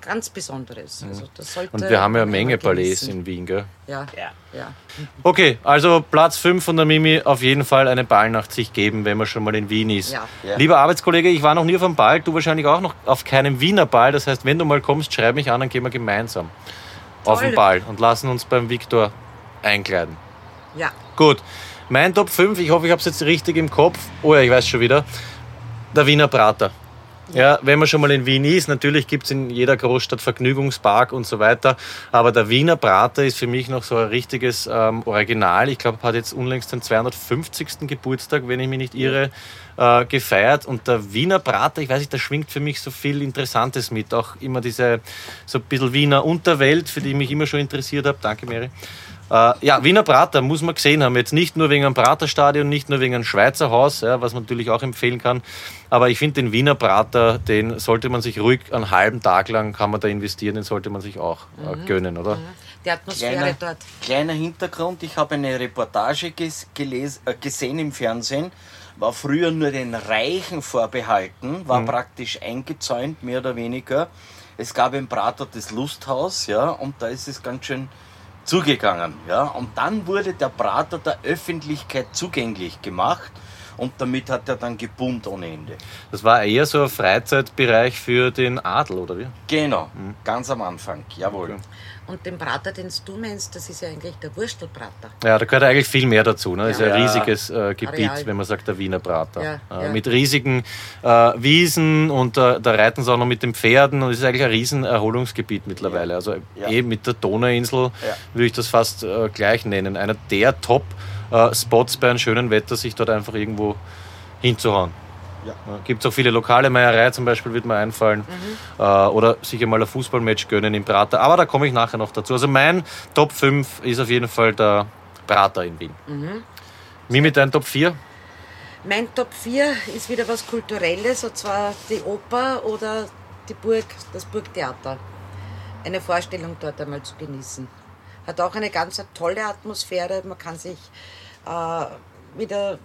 [SPEAKER 7] ganz Besonderes. Also das sollte
[SPEAKER 2] Und wir haben ja eine Menge Palais
[SPEAKER 7] genießen.
[SPEAKER 2] in Wien, gell?
[SPEAKER 7] Ja,
[SPEAKER 8] Ja.
[SPEAKER 7] ja.
[SPEAKER 2] Okay, also Platz 5 von der Mimi auf jeden Fall eine Ballnacht sich geben, wenn man schon mal in Wien ist.
[SPEAKER 7] Ja.
[SPEAKER 8] Ja.
[SPEAKER 2] Lieber Arbeitskollege, ich war noch nie auf einem Ball, du wahrscheinlich auch noch auf keinem Wiener Ball. Das heißt, wenn du mal kommst, schreib mich an, dann gehen wir gemeinsam auf den
[SPEAKER 7] Toll.
[SPEAKER 2] Ball und lassen uns beim Viktor einkleiden.
[SPEAKER 7] ja.
[SPEAKER 2] Gut, mein Top 5, ich hoffe, ich habe es jetzt richtig im Kopf. Oh ja, ich weiß schon wieder. Der Wiener Prater. Ja, wenn man schon mal in Wien ist, natürlich gibt es in jeder Großstadt Vergnügungspark und so weiter, aber der Wiener Prater ist für mich noch so ein richtiges ähm, Original. Ich glaube, hat jetzt unlängst den 250. Geburtstag, wenn ich mich nicht irre, äh, gefeiert. Und der Wiener Prater, ich weiß nicht, da schwingt für mich so viel Interessantes mit. Auch immer diese so ein bisschen Wiener Unterwelt, für die ich mich immer schon interessiert habe. Danke, Mary. Äh, ja, Wiener Prater muss man gesehen haben. Jetzt nicht nur wegen einem Praterstadion, nicht nur wegen einem Schweizer Haus, ja, was man natürlich auch empfehlen kann. Aber ich finde den Wiener Prater, den sollte man sich ruhig einen halben Tag lang kann man da investieren, den sollte man sich auch äh, gönnen, oder?
[SPEAKER 7] Die Atmosphäre
[SPEAKER 8] Kleiner,
[SPEAKER 7] dort.
[SPEAKER 8] kleiner Hintergrund, ich habe eine Reportage ges geles äh, gesehen im Fernsehen, war früher nur den Reichen vorbehalten, war praktisch eingezäunt, mehr oder weniger. Es gab im Prater das Lusthaus, ja, und da ist es ganz schön zugegangen, ja. Und dann wurde der Prater der Öffentlichkeit zugänglich gemacht und damit hat er dann geboomt ohne Ende.
[SPEAKER 2] Das war eher so ein Freizeitbereich für den Adel, oder wie?
[SPEAKER 8] Genau, ganz am Anfang, jawohl.
[SPEAKER 7] Und den Prater, den du meinst, das ist ja eigentlich der Wurstelprater.
[SPEAKER 2] Ja, da gehört eigentlich viel mehr dazu. Ne? Das ist ja ein
[SPEAKER 8] Ja.
[SPEAKER 2] riesiges äh, Gebiet,
[SPEAKER 7] Areal.
[SPEAKER 2] wenn man sagt, der Wiener Prater.
[SPEAKER 7] Ja,
[SPEAKER 2] äh,
[SPEAKER 7] ja.
[SPEAKER 2] Mit riesigen äh, Wiesen und äh, da reiten sie auch noch mit den Pferden und es ist eigentlich ein riesen Erholungsgebiet mittlerweile. Also
[SPEAKER 8] Ja.
[SPEAKER 2] eben mit der Donauinsel
[SPEAKER 8] Ja.
[SPEAKER 2] würde ich das fast äh, gleich nennen. Einer der Top-Spots bei einem schönen Wetter, sich dort einfach irgendwo hinzuhauen.
[SPEAKER 8] Ja.
[SPEAKER 2] Gibt es auch viele lokale Meierei zum Beispiel, wird mir einfallen.
[SPEAKER 7] Mhm.
[SPEAKER 2] Äh, oder sicher mal ein Fußballmatch gönnen im Prater. Aber da komme ich nachher noch dazu. Also mein Top 5 ist auf jeden Fall der Prater in Wien.
[SPEAKER 7] Mhm.
[SPEAKER 2] Mimi, dein Top 4?
[SPEAKER 7] Mein Top 4 ist wieder was Kulturelles, und zwar die Oper oder die Burg, das Burgtheater. Eine Vorstellung dort einmal zu genießen. Hat auch eine ganz tolle Atmosphäre. Man kann sich äh, wieder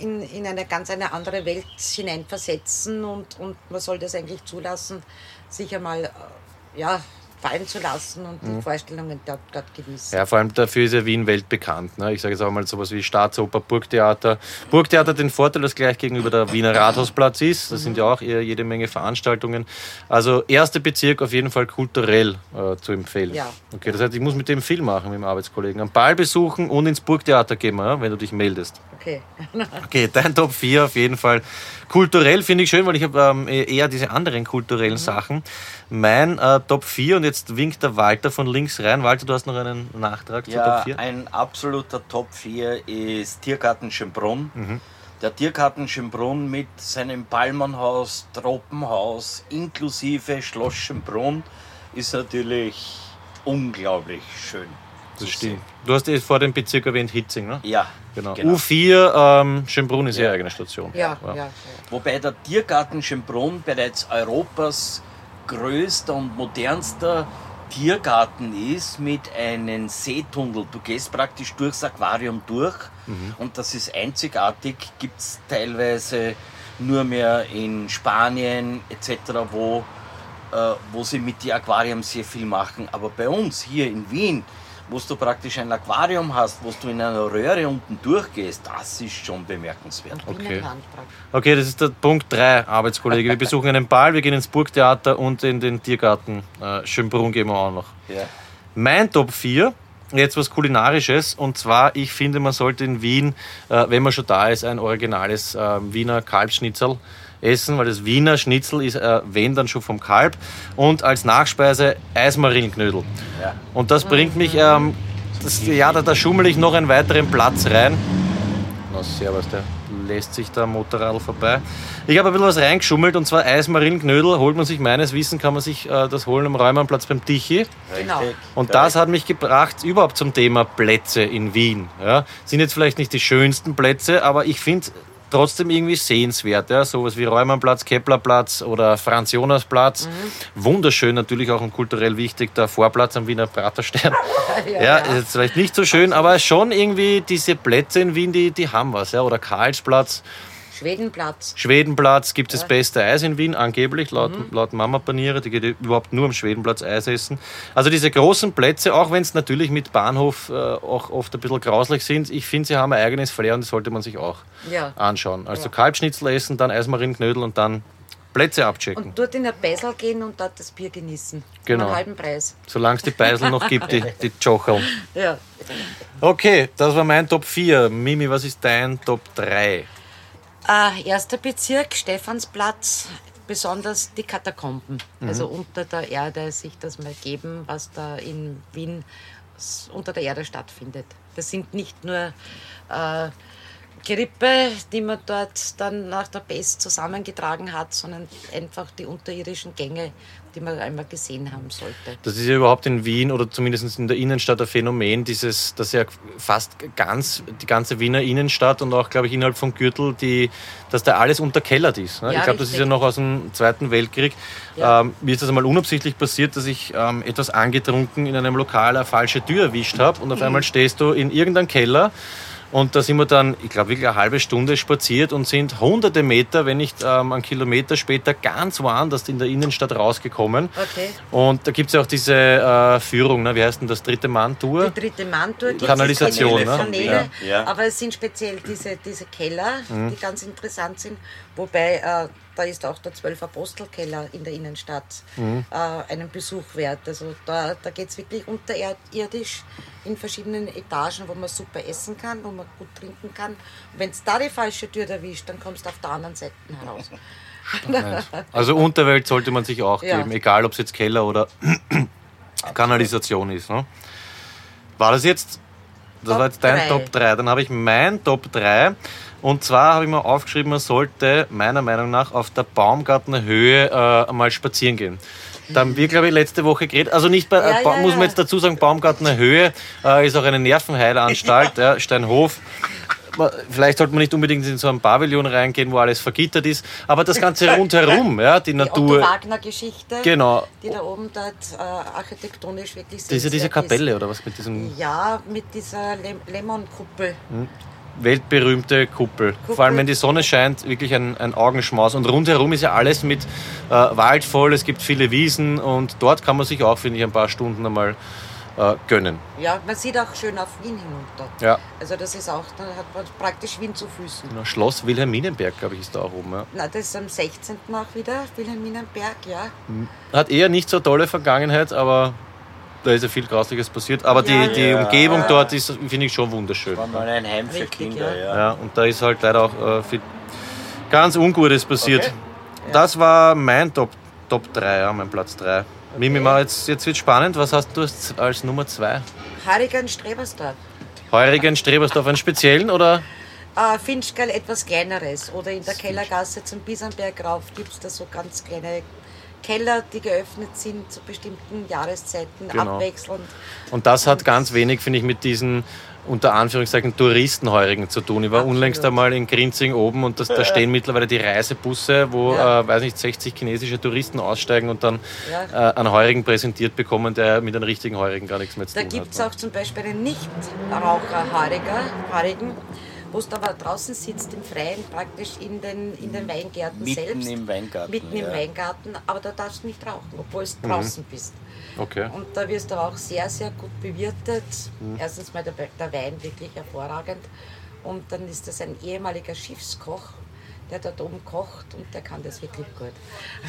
[SPEAKER 7] in, in eine ganz eine andere Welt hineinversetzen und, und man soll das eigentlich zulassen, sich einmal äh, ja, fallen zu lassen und die Vorstellungen dort, dort genießen.
[SPEAKER 2] Ja, vor allem dafür ist ja Wien weltbekannt. Ne? Ich sage jetzt auch mal sowas wie Staatsoper, Burgtheater. Burgtheater hat den Vorteil, dass gleich gegenüber der Wiener Rathausplatz ist. Das sind ja auch eher jede Menge Veranstaltungen. Also erster Bezirk auf jeden Fall kulturell äh, zu empfehlen.
[SPEAKER 7] Ja.
[SPEAKER 2] Okay, das heißt, ich muss mit dem viel machen, mit dem Arbeitskollegen. Am Ball besuchen und ins Burgtheater gehen, ja, wenn du dich meldest.
[SPEAKER 7] Okay.
[SPEAKER 2] Okay, dein Top 4 auf jeden Fall. Kulturell finde ich schön, weil ich habe ähm, eher diese anderen kulturellen Sachen. Mein äh, Top 4 und jetzt winkt der Walter von links rein. Walter, du hast noch einen Nachtrag zu
[SPEAKER 8] Ja,
[SPEAKER 2] Top 4?
[SPEAKER 8] ein absoluter Top 4 ist Tiergarten Schönbrunn.
[SPEAKER 2] Mhm.
[SPEAKER 8] Der Tiergarten Schönbrunn mit seinem Palmenhaus, Tropenhaus inklusive Schloss Schönbrunn ist natürlich unglaublich schön.
[SPEAKER 2] Das stimmt. Du hast eh vor dem Bezirk erwähnt, Hitzing, ne?
[SPEAKER 8] Ja,
[SPEAKER 2] Genau.
[SPEAKER 8] genau.
[SPEAKER 2] U4, ähm, Schönbrunn ist ja
[SPEAKER 8] Ja.
[SPEAKER 2] eigene Station.
[SPEAKER 7] Ja, ja. ja.
[SPEAKER 8] Wobei der Tiergarten Schönbrunn bereits Europas größter und modernster Tiergarten ist mit einem Seetunnel. Du gehst praktisch durchs Aquarium durch und das ist einzigartig. Gibt es teilweise nur mehr in Spanien etc., wo, äh, wo sie mit den Aquarien sehr viel machen. Aber bei uns hier in Wien, wo du praktisch ein Aquarium hast, wo du in einer Röhre unten durchgehst, das ist schon bemerkenswert.
[SPEAKER 2] Okay. Okay, das ist der Punkt 3, Arbeitskollege. Wir besuchen einen Ball, wir gehen ins Burgtheater und in den Tiergarten äh, Schönbrunn gehen wir auch noch.
[SPEAKER 8] Ja.
[SPEAKER 2] Mein Top 4, jetzt was Kulinarisches, und zwar, ich finde, man sollte in Wien, äh, wenn man schon da ist, ein originales äh, Wiener Kalbschnitzel essen, weil das Wiener Schnitzel ist, äh, wenn dann schon vom Kalb, und als Nachspeise Eismarillenknödel.
[SPEAKER 8] Ja.
[SPEAKER 2] Und das bringt mich, ähm, das, ja, da, da schummel ich noch einen weiteren Platz rein. Na, servus, der lässt sich da am Motorradl vorbei. Ich habe ein bisschen was reingeschummelt und zwar Eismarillenknödel. Holt man sich meines Wissens, kann man sich äh, das holen am Räumannplatz beim Tichy.
[SPEAKER 7] Genau.
[SPEAKER 2] Und das hat mich gebracht überhaupt zum Thema Plätze in Wien. Ja, sind jetzt vielleicht nicht die schönsten Plätze, aber ich finde trotzdem irgendwie sehenswert. Ja? Sowas wie Räumannplatz, Keplerplatz oder Franz-Jonas-Platz. Wunderschön natürlich auch und kulturell wichtig, der Vorplatz am Wiener Praterstern.
[SPEAKER 7] Ja,
[SPEAKER 2] Ja,
[SPEAKER 7] ja.
[SPEAKER 2] ist jetzt vielleicht nicht so schön, aber schon irgendwie diese Plätze in Wien, die, die haben was. Ja? Oder Karlsplatz,
[SPEAKER 7] Schwedenplatz.
[SPEAKER 2] Schwedenplatz gibt es das beste Eis in Wien, angeblich, laut, laut Mama Paniere. Die geht überhaupt nur am Schwedenplatz Eis essen. Also diese großen Plätze, auch wenn es natürlich mit Bahnhof äh, auch oft ein bisschen grauslich sind, ich finde, sie haben ein eigenes Flair und das sollte man sich auch
[SPEAKER 7] Ja.
[SPEAKER 2] anschauen. Also Kalbschnitzel essen, dann Eismarienknödel und dann Plätze abchecken.
[SPEAKER 7] Und dort in der Beisel gehen und dort das Bier genießen.
[SPEAKER 2] Genau.
[SPEAKER 7] Einen halben Preis.
[SPEAKER 2] Solange es die Beisel noch gibt, die, die Jocherl.
[SPEAKER 7] Ja.
[SPEAKER 2] Okay, das war mein Top 4. Mimi, was ist dein Top 3?
[SPEAKER 7] Äh, erster Bezirk, Stephansplatz, besonders die Katakomben. Also unter der Erde sich das mal geben, was da in Wien unter der Erde stattfindet. Das sind nicht nur äh, Gerippe, die man dort dann nach der Pest zusammengetragen hat, sondern einfach die unterirdischen Gänge, die man einmal gesehen haben sollte.
[SPEAKER 2] Das ist ja überhaupt in Wien oder zumindest in der Innenstadt ein Phänomen, dieses, dass ja fast ganz die ganze Wiener Innenstadt und auch, glaube ich, innerhalb vom Gürtel, die, dass da alles unterkellert ist. Ne?
[SPEAKER 7] Ja,
[SPEAKER 2] ich glaube, das ist ja noch aus dem Zweiten Weltkrieg.
[SPEAKER 7] Ja.
[SPEAKER 2] Ähm, mir ist das einmal unabsichtlich passiert, dass ich ähm, etwas angetrunken in einem Lokal eine falsche Tür erwischt habe und auf einmal stehst du in irgendeinem Keller. Und da sind wir dann, ich glaube, wirklich eine halbe Stunde spaziert und sind hunderte Meter, wenn nicht ähm, einen Kilometer später, ganz woanders in der Innenstadt rausgekommen.
[SPEAKER 7] Okay.
[SPEAKER 2] Und da gibt es ja auch diese äh, Führung, ne? wie heißt denn das, dritte Mann-Tour?
[SPEAKER 7] Die dritte Mantur gibt
[SPEAKER 2] Kanalisation,
[SPEAKER 7] es
[SPEAKER 2] ne?
[SPEAKER 7] Kanäle,
[SPEAKER 8] Ja. Ja.
[SPEAKER 7] aber es sind speziell diese, diese Keller,
[SPEAKER 2] Mhm.
[SPEAKER 7] die ganz interessant sind. Wobei äh, da ist auch der Zwölf Apostelkeller in der Innenstadt
[SPEAKER 2] Mhm.
[SPEAKER 7] äh, einen Besuch wert. Also da, da geht es wirklich unterirdisch in verschiedenen Etagen, wo man super essen kann, wo man gut trinken kann. Wenn es da die falsche Tür erwischt, dann kommst du auf der anderen Seite heraus.
[SPEAKER 2] Also Unterwelt sollte man sich auch
[SPEAKER 7] Ja.
[SPEAKER 2] geben, egal ob es jetzt Keller oder Kanalisation ist. Ne? War das jetzt, das
[SPEAKER 7] Top
[SPEAKER 2] war jetzt dein
[SPEAKER 7] drei.
[SPEAKER 2] Top 3, dann habe ich mein Top 3 und zwar habe ich mir aufgeschrieben, man sollte meiner Meinung nach auf der Baumgartner Höhe äh, mal spazieren gehen. Da haben wir, glaube ich, letzte Woche geredet. Also nicht bei,
[SPEAKER 7] Ja,
[SPEAKER 2] äh,
[SPEAKER 7] ja,
[SPEAKER 2] muss man jetzt dazu sagen, Baumgartner Höhe äh, ist auch eine Nervenheilanstalt, ja, Steinhof. Vielleicht sollte man nicht unbedingt in so ein Pavillon reingehen, wo alles vergittert ist, aber das Ganze rundherum, ja, die
[SPEAKER 7] Die
[SPEAKER 2] Natur.
[SPEAKER 7] Otto Wagner-Geschichte,
[SPEAKER 2] Genau.
[SPEAKER 7] die da oben dort äh, architektonisch wirklich
[SPEAKER 2] Diese, diese
[SPEAKER 7] sehenswert ist.
[SPEAKER 2] Kapelle oder was mit diesem
[SPEAKER 7] Ja, mit dieser Lem Lemon-Kuppel.
[SPEAKER 2] Weltberühmte Kuppel. Vor allem, wenn die Sonne scheint, wirklich ein, ein Augenschmaus. Und rundherum ist ja alles mit äh, Wald voll, es gibt viele Wiesen und dort kann man sich auch, finde ich, ein paar Stunden einmal äh, gönnen.
[SPEAKER 7] Ja, man sieht auch schön auf Wien hinunter.
[SPEAKER 2] Ja.
[SPEAKER 7] Also das ist auch, da hat man praktisch Wien zu Füßen.
[SPEAKER 2] Genau, Schloss Wilhelminenberg, glaube ich, ist da auch oben. Ja.
[SPEAKER 7] Na, das ist am 16. auch wieder, Wilhelminenberg, ja.
[SPEAKER 2] Hat eher nicht so tolle Vergangenheit, aber da ist ja viel Grausliches passiert. Aber
[SPEAKER 7] Ja,
[SPEAKER 2] die, die
[SPEAKER 8] ja.
[SPEAKER 2] Umgebung dort ist, finde ich, schon wunderschön.
[SPEAKER 8] War mal ein Heim für
[SPEAKER 7] Richtig,
[SPEAKER 8] Kinder,
[SPEAKER 7] ja.
[SPEAKER 8] ja.
[SPEAKER 2] Ja, und da ist halt leider auch äh, viel ganz Ungutes passiert.
[SPEAKER 8] Okay.
[SPEAKER 2] Das war mein Top, Top 3, ja, mein Platz 3. Mimi, mal, jetzt, jetzt wird spannend. Was hast du als, Nummer 2?
[SPEAKER 7] Harigan Strebersdorf.
[SPEAKER 2] Heurigen Strebersdorf, einen speziellen oder?
[SPEAKER 7] Äh, Finchgall etwas kleineres. Oder in der Kellergasse zum Bisanberg rauf gibt es da so ganz kleine Keller, die geöffnet sind zu bestimmten Jahreszeiten,
[SPEAKER 2] Genau.
[SPEAKER 7] abwechselnd.
[SPEAKER 2] Und das hat ganz wenig, finde ich, mit diesen unter Anführungszeichen Touristenheurigen zu tun. Ich war
[SPEAKER 7] Absolut.
[SPEAKER 2] unlängst einmal in Grinzing oben und das, da stehen mittlerweile die Reisebusse, wo,
[SPEAKER 7] Ja.
[SPEAKER 2] äh, weiß nicht, 60 chinesische Touristen aussteigen und dann
[SPEAKER 7] Ja.
[SPEAKER 2] äh, einen Heurigen präsentiert bekommen, der mit einem richtigen Heurigen gar nichts mehr zu
[SPEAKER 7] Da
[SPEAKER 2] tun
[SPEAKER 7] gibt es
[SPEAKER 2] hat.
[SPEAKER 7] auch zum Beispiel einen Nichtraucher-Haariger, Haarigen, wo du aber draußen sitzt im Freien, praktisch in den, in den Weingärten
[SPEAKER 8] Mitten
[SPEAKER 7] selbst.
[SPEAKER 8] im Weingarten,
[SPEAKER 7] Mitten
[SPEAKER 8] ja.
[SPEAKER 7] im Weingarten, aber da darfst du nicht rauchen, obwohl
[SPEAKER 2] Mhm.
[SPEAKER 7] du draußen bist.
[SPEAKER 2] Okay.
[SPEAKER 7] Und da wirst du auch sehr, sehr gut bewirtet.
[SPEAKER 2] Mhm.
[SPEAKER 7] Erstens mal der, der Wein wirklich hervorragend. Und dann ist das ein ehemaliger Schiffskoch, der dort oben kocht und der kann das wirklich gut.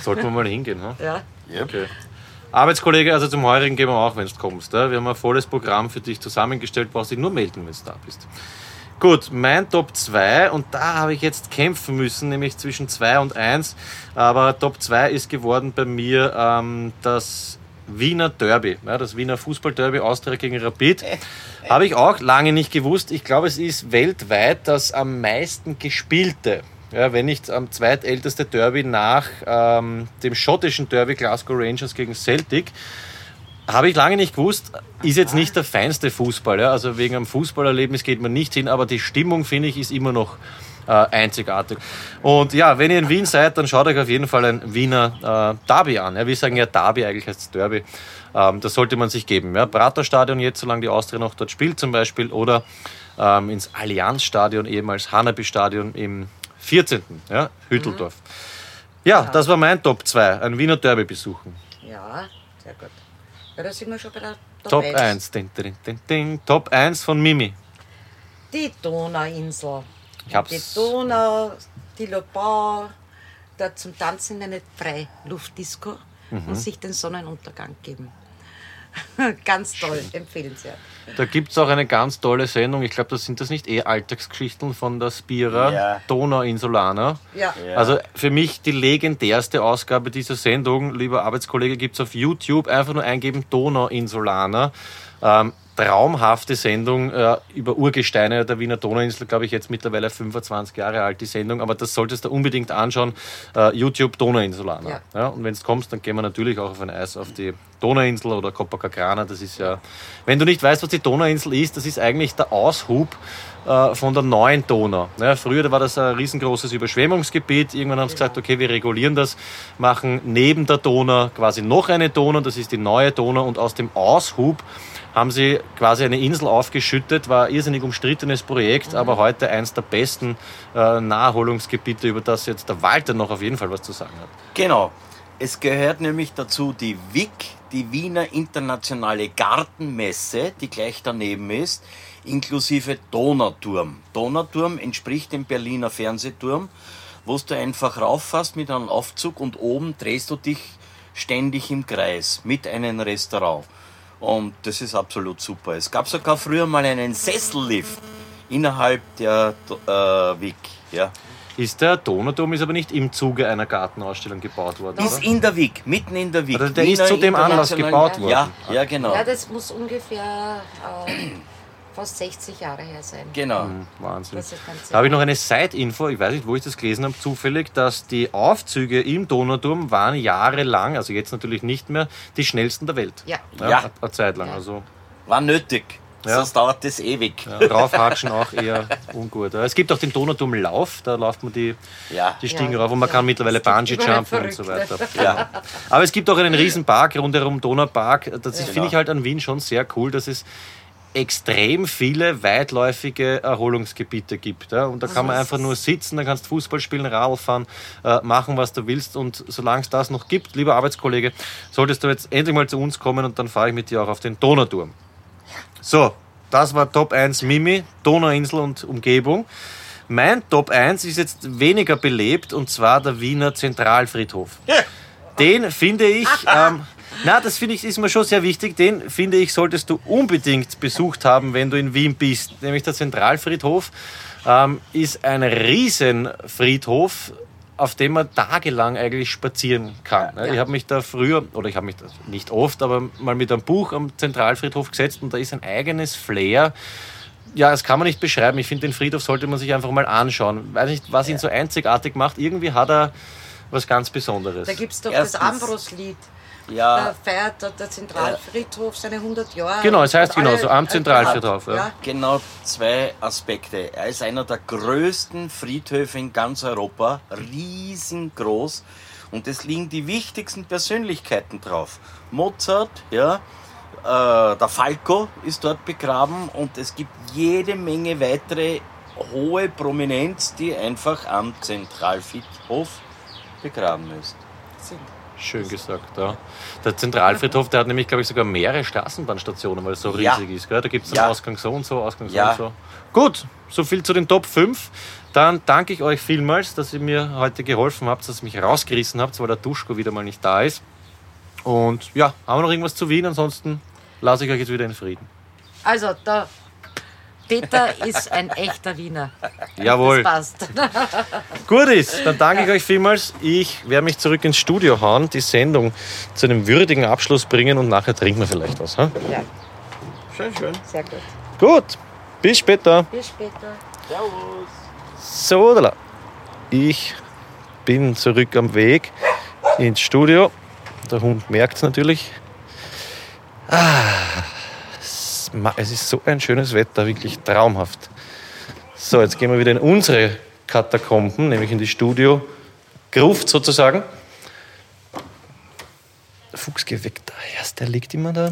[SPEAKER 2] Sollten wir mal hingehen. Ne?
[SPEAKER 7] Ja.
[SPEAKER 2] Okay. Arbeitskollege, also zum Heurigen gehen wir auch, wenn du kommst. Ja? Wir haben ein volles Programm für dich zusammengestellt, brauchst dich nur melden, wenn du da bist. Gut, mein Top 2 und da habe ich jetzt kämpfen müssen, nämlich zwischen 2 und 1. Aber Top 2 ist geworden bei mir ähm, das Wiener Derby. Ja, das Wiener Fußball-Derby Austria gegen Rapid. Habe ich auch lange nicht gewusst. Ich glaube, es ist weltweit das am meisten gespielte. Ja, wenn nicht am zweitälteste Derby nach ähm, dem schottischen Derby Glasgow Rangers gegen Celtic. Habe ich lange nicht gewusst. Ist jetzt nicht der feinste Fußball. Ja? Also wegen einem Fußballerlebnis geht man nicht hin, aber die Stimmung, finde ich, ist immer noch äh, einzigartig. Und ja, wenn ihr in Wien seid, dann schaut euch auf jeden Fall ein Wiener äh, Derby an. Ja, wir sagen ja Derby, eigentlich heißt es Derby. Ähm, das sollte man sich geben. Ja. Praterstadion jetzt, solange die Austria noch dort spielt zum Beispiel, oder ähm, ins Allianzstadion, ehemals Hanabi-Stadion im 14. Ja, Hütteldorf. Ja, das war mein Top 2, ein Wiener Derby besuchen.
[SPEAKER 7] Ja, sehr gut. Ja, da sind wir schon bei der Top,
[SPEAKER 2] Top
[SPEAKER 7] 1.
[SPEAKER 2] 1. Ding, ding, ding, ding. Top 1 von Mimi.
[SPEAKER 7] Die Donauinsel.
[SPEAKER 2] Ich hab's-
[SPEAKER 7] Die Donau, die Lobau, da zum Tanzen in eine Freiluftdisco
[SPEAKER 2] Mhm.
[SPEAKER 7] und sich den Sonnenuntergang geben. Ganz toll, empfehlenswert.
[SPEAKER 2] Da gibt es auch eine ganz tolle Sendung. Ich glaube, das sind das nicht eh Alltagsgeschichten von der Spira,
[SPEAKER 8] Ja.
[SPEAKER 2] Donauinsulaner.
[SPEAKER 7] Ja.
[SPEAKER 8] Ja.
[SPEAKER 2] Also für mich die legendärste Ausgabe dieser Sendung, lieber Arbeitskollege, gibt es auf YouTube. Einfach nur eingeben Donauinsulaner. Ähm, traumhafte Sendung äh, über Urgesteine der Wiener Donauinsel, glaube ich, jetzt mittlerweile 25 Jahre alt, die Sendung. Aber das solltest du unbedingt anschauen. Äh, YouTube Donauinsulaner.
[SPEAKER 7] Ja.
[SPEAKER 2] Ja. und wenn du kommst, dann gehen wir natürlich auch auf ein Eis auf die Donauinsel oder Copacabana. Das ist ja, wenn du nicht weißt, was die Donauinsel ist, das ist eigentlich der Aushub äh, von der neuen Donau. Ja, früher war das ein riesengroßes Überschwemmungsgebiet. Irgendwann haben sie gesagt, okay, wir regulieren das, machen neben der Donau quasi noch eine Donau, das ist die neue Donau und aus dem Aushub haben sie quasi eine Insel aufgeschüttet, war ein irrsinnig umstrittenes Projekt, aber heute eins der besten äh, Naherholungsgebiete, über das jetzt der Walter noch auf jeden Fall was zu sagen hat.
[SPEAKER 8] Genau. Es gehört nämlich dazu die WIC, die Wiener Internationale Gartenmesse, die gleich daneben ist, inklusive Donauturm. Donauturm entspricht dem Berliner Fernsehturm, wo du einfach rauffährst mit einem Aufzug und oben drehst du dich ständig im Kreis mit einem Restaurant. Und das ist absolut super. Es gab sogar früher mal einen Sessellift innerhalb der äh, WIC. Ja.
[SPEAKER 2] Ist der Donauturm ist aber nicht im Zuge einer Gartenausstellung gebaut worden,
[SPEAKER 8] Ist
[SPEAKER 2] oder?
[SPEAKER 8] in der WIC, mitten in der WIC.
[SPEAKER 2] Also der ist
[SPEAKER 8] Wiener
[SPEAKER 2] zu dem Anlass gebaut worden.
[SPEAKER 8] Ja, ja, genau.
[SPEAKER 7] Ja, das muss ungefähr äh, fast 60 Jahre her sein.
[SPEAKER 8] Genau.
[SPEAKER 2] Wahnsinn.
[SPEAKER 7] Ist ganz
[SPEAKER 2] Da habe ich noch eine Side-Info, ich weiß nicht, wo ich das gelesen habe, zufällig, dass die Aufzüge im Donauturm waren jahrelang, also jetzt natürlich nicht mehr, die schnellsten der Welt.
[SPEAKER 7] Ja.
[SPEAKER 8] Ja.
[SPEAKER 2] Eine, eine Zeit lang.
[SPEAKER 7] Ja.
[SPEAKER 2] Also
[SPEAKER 8] War nötig.
[SPEAKER 2] Ja.
[SPEAKER 8] Sonst dauert das ewig.
[SPEAKER 2] ja, draufhatschen auch eher ungut. Es gibt auch den Donauturmlauf, da läuft man die,
[SPEAKER 8] Ja.
[SPEAKER 2] die Stiegen
[SPEAKER 7] Ja,
[SPEAKER 2] rauf und man
[SPEAKER 7] ja.
[SPEAKER 2] kann mittlerweile Bungee-Jumpen und so weiter. Ja. Aber es gibt auch einen riesen Park rundherum, Donaupark. Das finde ich halt an Wien schon sehr cool, dass es extrem viele weitläufige Erholungsgebiete gibt. Ja? Und da kann man einfach nur sitzen, da kannst du Fußball spielen, Radl fahren, äh, machen, was du willst. Und solange es das noch gibt, lieber Arbeitskollege, solltest du jetzt endlich mal zu uns kommen und dann fahre ich mit dir auch auf den Donauturm. So, das war Top 1 Mimi, Donauinsel und Umgebung. Mein Top 1 ist jetzt weniger belebt und zwar der Wiener Zentralfriedhof. Den finde ich, ähm, na, das finde ich, ist mir schon sehr wichtig, den finde ich, solltest du unbedingt besucht haben, wenn du in Wien bist. Nämlich der Zentralfriedhof ähm, ist ein Riesenfriedhof, auf dem man tagelang eigentlich spazieren kann. Ich habe mich da früher, oder ich habe mich da nicht oft, aber mal mit einem Buch am Zentralfriedhof gesetzt und da ist ein eigenes Flair. Ja, das kann man nicht beschreiben. Ich finde, den Friedhof sollte man sich einfach mal anschauen. Weiß nicht, was ihn so einzigartig macht. Irgendwie hat er was ganz Besonderes.
[SPEAKER 7] Da gibt es doch
[SPEAKER 8] Erstens-
[SPEAKER 7] das Ambros-Lied. Da
[SPEAKER 8] Ja,
[SPEAKER 7] feiert da der Zentralfriedhof seine 100 Jahre.
[SPEAKER 2] Genau, es heißt
[SPEAKER 7] Und
[SPEAKER 2] genau
[SPEAKER 7] alle-
[SPEAKER 2] so, am Zentralfriedhof. Ja.
[SPEAKER 7] Ja.
[SPEAKER 8] genau zwei Aspekte. Er ist einer der größten Friedhöfe in ganz Europa, riesengroß. Und es liegen die wichtigsten Persönlichkeiten drauf. Mozart, ja, äh, der Falco ist dort begraben und es gibt jede Menge weitere hohe Prominenz, die einfach am Zentralfriedhof begraben ist.
[SPEAKER 2] Schön gesagt, ja. Der Zentralfriedhof, der hat nämlich, glaube ich, sogar mehrere Straßenbahnstationen, weil es so
[SPEAKER 8] Ja.
[SPEAKER 2] riesig ist. Gell? Da gibt es
[SPEAKER 8] Ja.
[SPEAKER 2] Ausgang so und so, Ausgang so
[SPEAKER 8] Ja.
[SPEAKER 2] und so. Gut, so viel zu den Top 5. Dann danke ich euch vielmals, dass ihr mir heute geholfen habt, dass ihr mich rausgerissen habt, weil der Duschko wieder mal nicht da ist. Und ja, haben wir noch irgendwas zu Wien? Ansonsten lasse ich euch jetzt wieder in Frieden.
[SPEAKER 7] Also, der Peter ist ein echter Wiener.
[SPEAKER 2] Jawohl.
[SPEAKER 7] Das passt.
[SPEAKER 2] Gut ist, dann danke ich euch vielmals. Ich werde mich zurück ins Studio hauen, die Sendung zu einem würdigen Abschluss bringen und nachher trinken wir vielleicht was. Ha?
[SPEAKER 7] Ja,
[SPEAKER 8] Schön, schön.
[SPEAKER 7] sehr gut.
[SPEAKER 2] Gut, bis später.
[SPEAKER 7] Bis später.
[SPEAKER 2] So, da. ich bin zurück am Weg ins Studio. Der Hund merkt es natürlich. Ah, es ist so ein schönes Wetter, wirklich traumhaft. So, jetzt gehen wir wieder in unsere Katakomben, nämlich in die Studio Gruft sozusagen. Der Fuchs, geh weg der liegt immer da.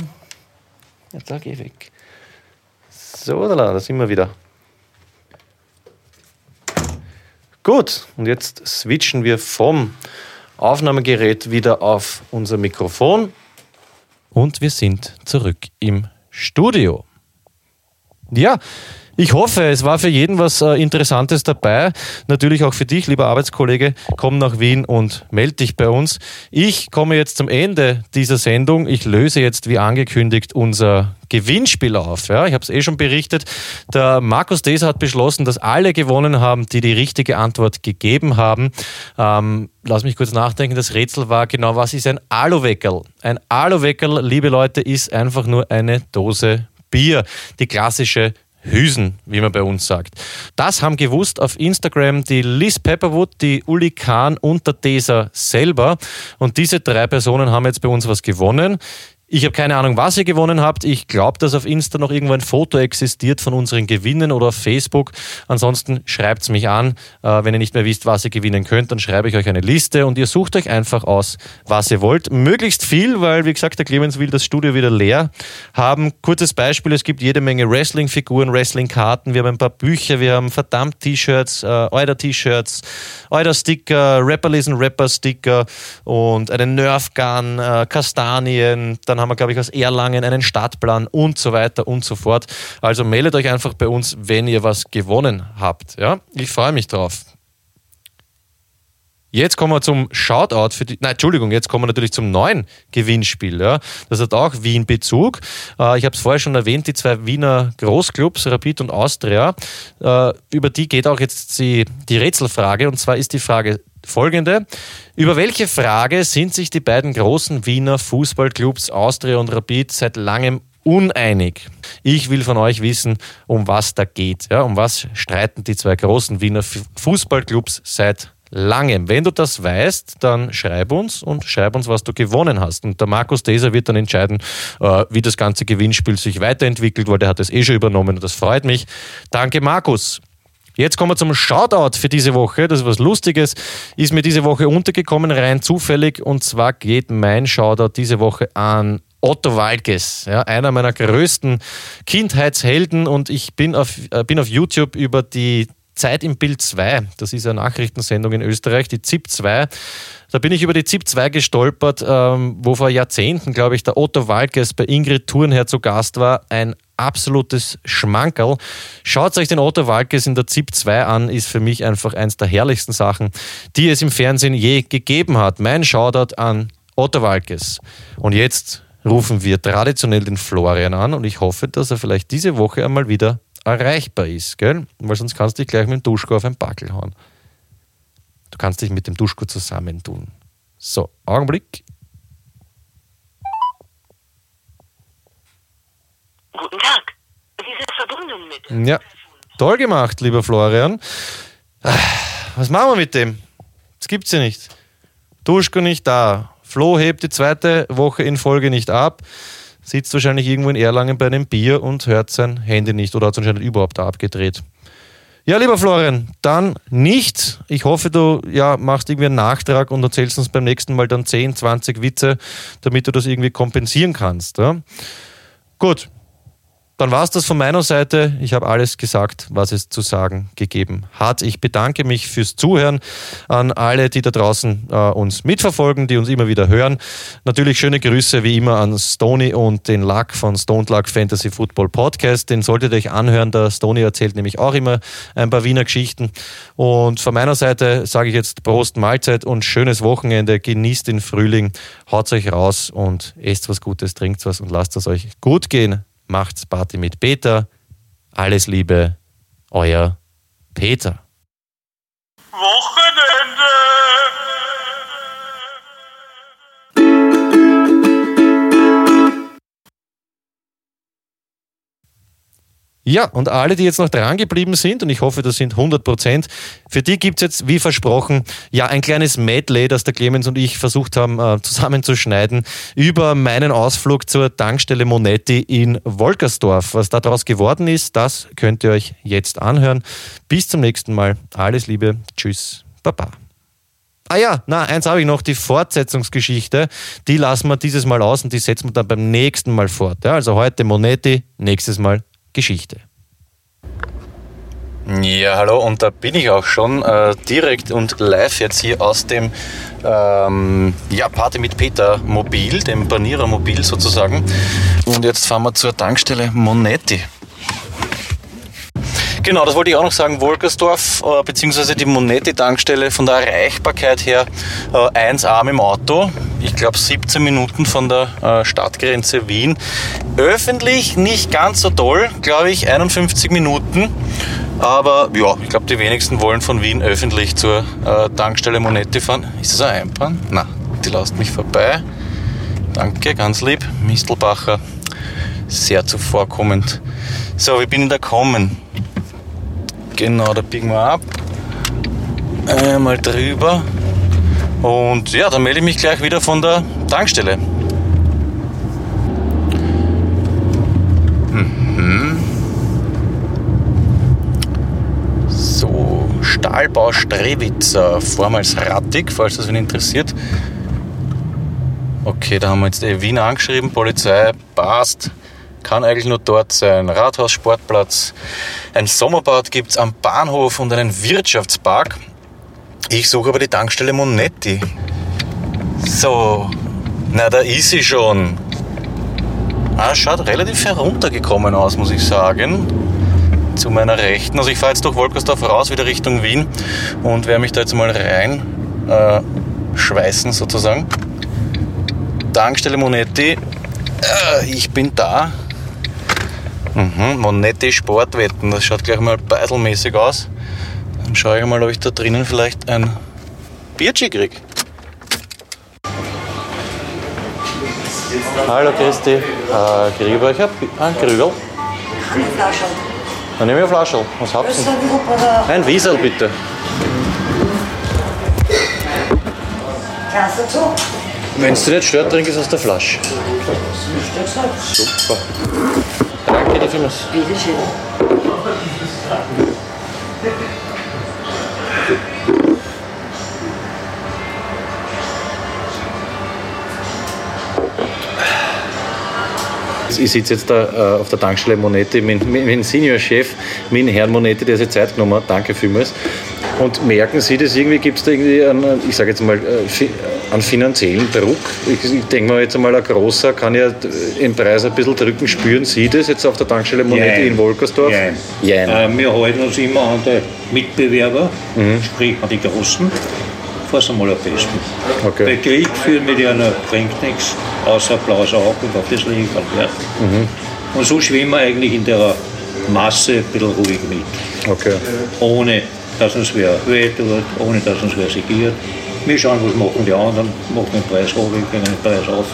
[SPEAKER 2] Jetzt da, geh weg. So, da, da sind wir wieder. Gut, und jetzt switchen wir vom Aufnahmegerät wieder auf unser Mikrofon. Und wir sind zurück im Studio. Ja, ich hoffe, es war für jeden was äh, Interessantes dabei. Natürlich auch für dich, lieber Arbeitskollege. Komm nach Wien und melde dich bei uns. Ich komme jetzt zum Ende dieser Sendung. Ich löse jetzt, wie angekündigt, unser Gewinnspiel auf. Ja, ich habe es eh schon berichtet. Der Markus Deser hat beschlossen, dass alle gewonnen haben, die die richtige Antwort gegeben haben. Ähm, lass mich kurz nachdenken. Das Rätsel war genau, was ist ein Aluweckerl? Ein Aluweckerl, liebe Leute, ist einfach nur eine Dose Bier. Die klassische Hüsen, wie man bei uns sagt. Das haben gewusst auf Instagram die Liz Pepperwood, die Uli Kahn und der Deser selber. Und diese drei Personen haben jetzt bei uns was gewonnen. Ich habe keine Ahnung, was ihr gewonnen habt. Ich glaube, dass auf Insta noch irgendwo ein Foto existiert von unseren Gewinnen oder auf Facebook. Ansonsten schreibt es mich an. Äh, wenn ihr nicht mehr wisst, was ihr gewinnen könnt, dann schreibe ich euch eine Liste und ihr sucht euch einfach aus, was ihr wollt. Möglichst viel, weil, wie gesagt, der Clemens will das Studio wieder leer haben. Kurzes Beispiel, es gibt jede Menge Wrestling-Figuren, Wrestling-Karten. Wir haben ein paar Bücher, wir haben verdammt T-Shirts, äh, Euder-T-Shirts, Euder-Sticker, Rapper lesen Rapper-Sticker und einen Nerf-Gun, äh, Kastanien. Dann haben wir, glaube ich, aus Erlangen einen Stadtplan und so weiter und so fort. Also meldet euch einfach bei uns, wenn ihr was gewonnen habt. Ja? Ich freue mich drauf. Jetzt kommen wir zum Shoutout für die. Nein, Entschuldigung, jetzt kommen wir natürlich zum neuen Gewinnspiel. Ja. Das hat auch Wien-Bezug. Äh, ich habe es vorher schon erwähnt, die zwei Wiener Großclubs, Rapid und Austria. Äh, über die geht auch jetzt die, die Rätselfrage. Und zwar ist die Frage folgende. Über welche Frage sind sich die beiden großen Wiener Fußballclubs Austria und Rapid seit langem uneinig. Ich will von euch wissen, um was da geht. Ja, um was streiten die zwei großen Wiener Fu- Fußballclubs seit langem. Wenn du das weißt, dann schreib uns und schreib uns, was du gewonnen hast. Und der Markus Deser wird dann entscheiden, äh, wie das ganze Gewinnspiel sich weiterentwickelt, weil der hat es eh schon übernommen und das freut mich. Danke, Markus. Jetzt kommen wir zum Shoutout für diese Woche. Das ist was Lustiges. Ist mir diese Woche untergekommen, rein zufällig. Und zwar geht mein Shoutout diese Woche an Otto Walkes, ja, einer meiner größten Kindheitshelden. Und ich bin auf, äh, bin auf YouTube über die Zeit im Bild 2, das ist eine Nachrichtensendung in Österreich, die ZIP 2. Da bin ich über die ZIP 2 gestolpert, ähm, wo vor Jahrzehnten, glaube ich, der Otto Walkes bei Ingrid Thurnherr zu Gast war. Ein absolutes Schmankerl. Schaut euch den Otto Walkes in der ZIP 2 an, ist für mich einfach eins der herrlichsten Sachen, die es im Fernsehen je gegeben hat. Mein Shoutout an Otto Walkes. Und jetzt rufen wir traditionell den Florian an und ich hoffe, dass er vielleicht diese Woche einmal wieder erreichbar ist, gell? Weil sonst kannst du dich gleich mit dem Duschko auf den Backel hauen. Du kannst dich mit dem Duschko zusammentun. So, Augenblick.
[SPEAKER 9] Guten Tag. Sie sind verbunden mit.
[SPEAKER 2] Ja, toll gemacht, lieber Florian. Ah, Was machen wir mit dem? Das gibt's ja nicht. Duschko nicht da. Flo hebt die zweite Woche in Folge nicht ab. Sitzt wahrscheinlich irgendwo in Erlangen bei einem Bier und hört sein Handy nicht oder hat es anscheinend überhaupt abgedreht. Ja, lieber Florian, dann nicht. Ich hoffe, du ja, machst irgendwie einen Nachtrag und erzählst uns beim nächsten Mal dann 10, 20 Witze, damit du das irgendwie kompensieren kannst. Ja? Gut, dann war es das von meiner Seite. Ich habe alles gesagt, was es zu sagen gegeben hat. Ich bedanke mich fürs Zuhören an alle, die da draußen äh, uns mitverfolgen, die uns immer wieder hören. Natürlich schöne Grüße wie immer an Stony und den Luck von Stone Luck Fantasy Football Podcast. Den solltet ihr euch anhören. Der Stony erzählt nämlich auch immer ein paar Wiener Geschichten. Und von meiner Seite sage ich jetzt Prost, Mahlzeit und schönes Wochenende. Genießt den Frühling, haut euch raus und esst was Gutes, trinkt was und lasst es euch gut gehen. Macht's Party mit Peter. Alles Liebe, euer Peter.
[SPEAKER 1] Wochenende.
[SPEAKER 2] Ja, und alle, die jetzt noch dran geblieben sind, und ich hoffe, das sind 100 Prozent, für die gibt es jetzt, wie versprochen, ja ein kleines Medley, das der Clemens und ich versucht haben äh, zusammenzuschneiden, über meinen Ausflug zur Tankstelle Monetti in Wolkersdorf. Was daraus geworden ist, das könnt ihr euch jetzt anhören. Bis zum nächsten Mal. Alles Liebe. Tschüss. Baba. Ah ja, na, eins habe ich noch, die Fortsetzungsgeschichte. Die lassen wir dieses Mal aus und die setzen wir dann beim nächsten Mal fort. Ja, also heute Monetti, nächstes Mal Geschichte. Ja, hallo, und da bin ich auch schon äh, direkt und live jetzt hier aus dem ähm, ja, Party mit Peter Mobil, dem Banierer Mobil sozusagen. Und jetzt fahren wir zur Tankstelle Monetti. Genau, das wollte ich auch noch sagen. Wolkersdorf, äh, beziehungsweise die Monetti-Tankstelle von der Erreichbarkeit her äh, 1A mit Auto. Ich glaube 17 Minuten von der äh, Stadtgrenze Wien. Öffentlich nicht ganz so toll, glaube ich, 51 Minuten. Aber ja, ich glaube, die wenigsten wollen von Wien öffentlich zur äh, Tankstelle Monetti fahren. Ist das ein Einbahn? Na, die lasst mich vorbei. Danke, ganz lieb. Mistelbacher, sehr zuvorkommend. So, wie bin ich da gekommen? Genau, da biegen wir ab. Einmal drüber. Und ja, dann melde ich mich gleich wieder von der Tankstelle. Mhm. So, Stahlbau Strewitzer, vormals Rattig, falls das wen interessiert. Okay, da haben wir jetzt die Wien angeschrieben, Polizei, passt kann eigentlich nur dort sein. Rathaus, Sportplatz, ein Sommerbad gibt es am Bahnhof und einen Wirtschaftspark. Ich suche aber die Tankstelle Monetti. So, na da ist sie schon. Ah, schaut relativ heruntergekommen aus, muss ich sagen. Zu meiner Rechten. Also ich fahre jetzt durch Wolkersdorf raus, wieder Richtung Wien und werde mich da jetzt mal rein äh, schweißen sozusagen. Tankstelle Monetti. Äh, ich bin da. Mhm, Monetti Sportwetten, das schaut gleich mal beidelmäßig aus. Dann schaue ich mal, ob ich da drinnen vielleicht ein Bierchen kriege. Hallo Christi, äh, kriege ich bei euch ein ein Krügel? Dann nehme ich eine Flasche. Was habt ihr? Ein Wiesel bitte.
[SPEAKER 10] Kannst du dazu?
[SPEAKER 2] Wenn es dich nicht stört, trinke ich es aus der Flasche. Super. Danke dir vielmals.
[SPEAKER 10] Bitte schön.
[SPEAKER 2] Ich sitze jetzt da äh, auf der Tankstelle Monetti mit, dem Senior-Chef, mit dem Herrn Monetti, der sich Zeit genommen hat. Danke vielmals. Und merken Sie das irgendwie, gibt es da irgendwie einen, ich sage jetzt mal, einen finanziellen Druck? Ich, ich denke mal jetzt einmal, ein großer kann ja den Preis ein bisschen drücken. Spüren Sie das jetzt auf der Tankstelle Monetti
[SPEAKER 11] Jein.
[SPEAKER 2] in Wolkersdorf?
[SPEAKER 11] Jein. Äh, wir halten uns immer an die Mitbewerber,
[SPEAKER 2] Mhm.
[SPEAKER 11] sprich an die Großen, fast einmal am besten.
[SPEAKER 2] Okay.
[SPEAKER 11] Bei Krieg führen wir die einer bringt nichts, außer blaues Auge und auf das liefern. Ja.
[SPEAKER 2] Mhm.
[SPEAKER 11] Und so schwimmen wir eigentlich in der Masse ein bisschen ruhig mit.
[SPEAKER 2] Okay.
[SPEAKER 11] Ohne dass uns wer weh tut, ohne dass uns wer segiert. Wir schauen, was machen die anderen, machen den Preis hoch, wir können den Preis auf.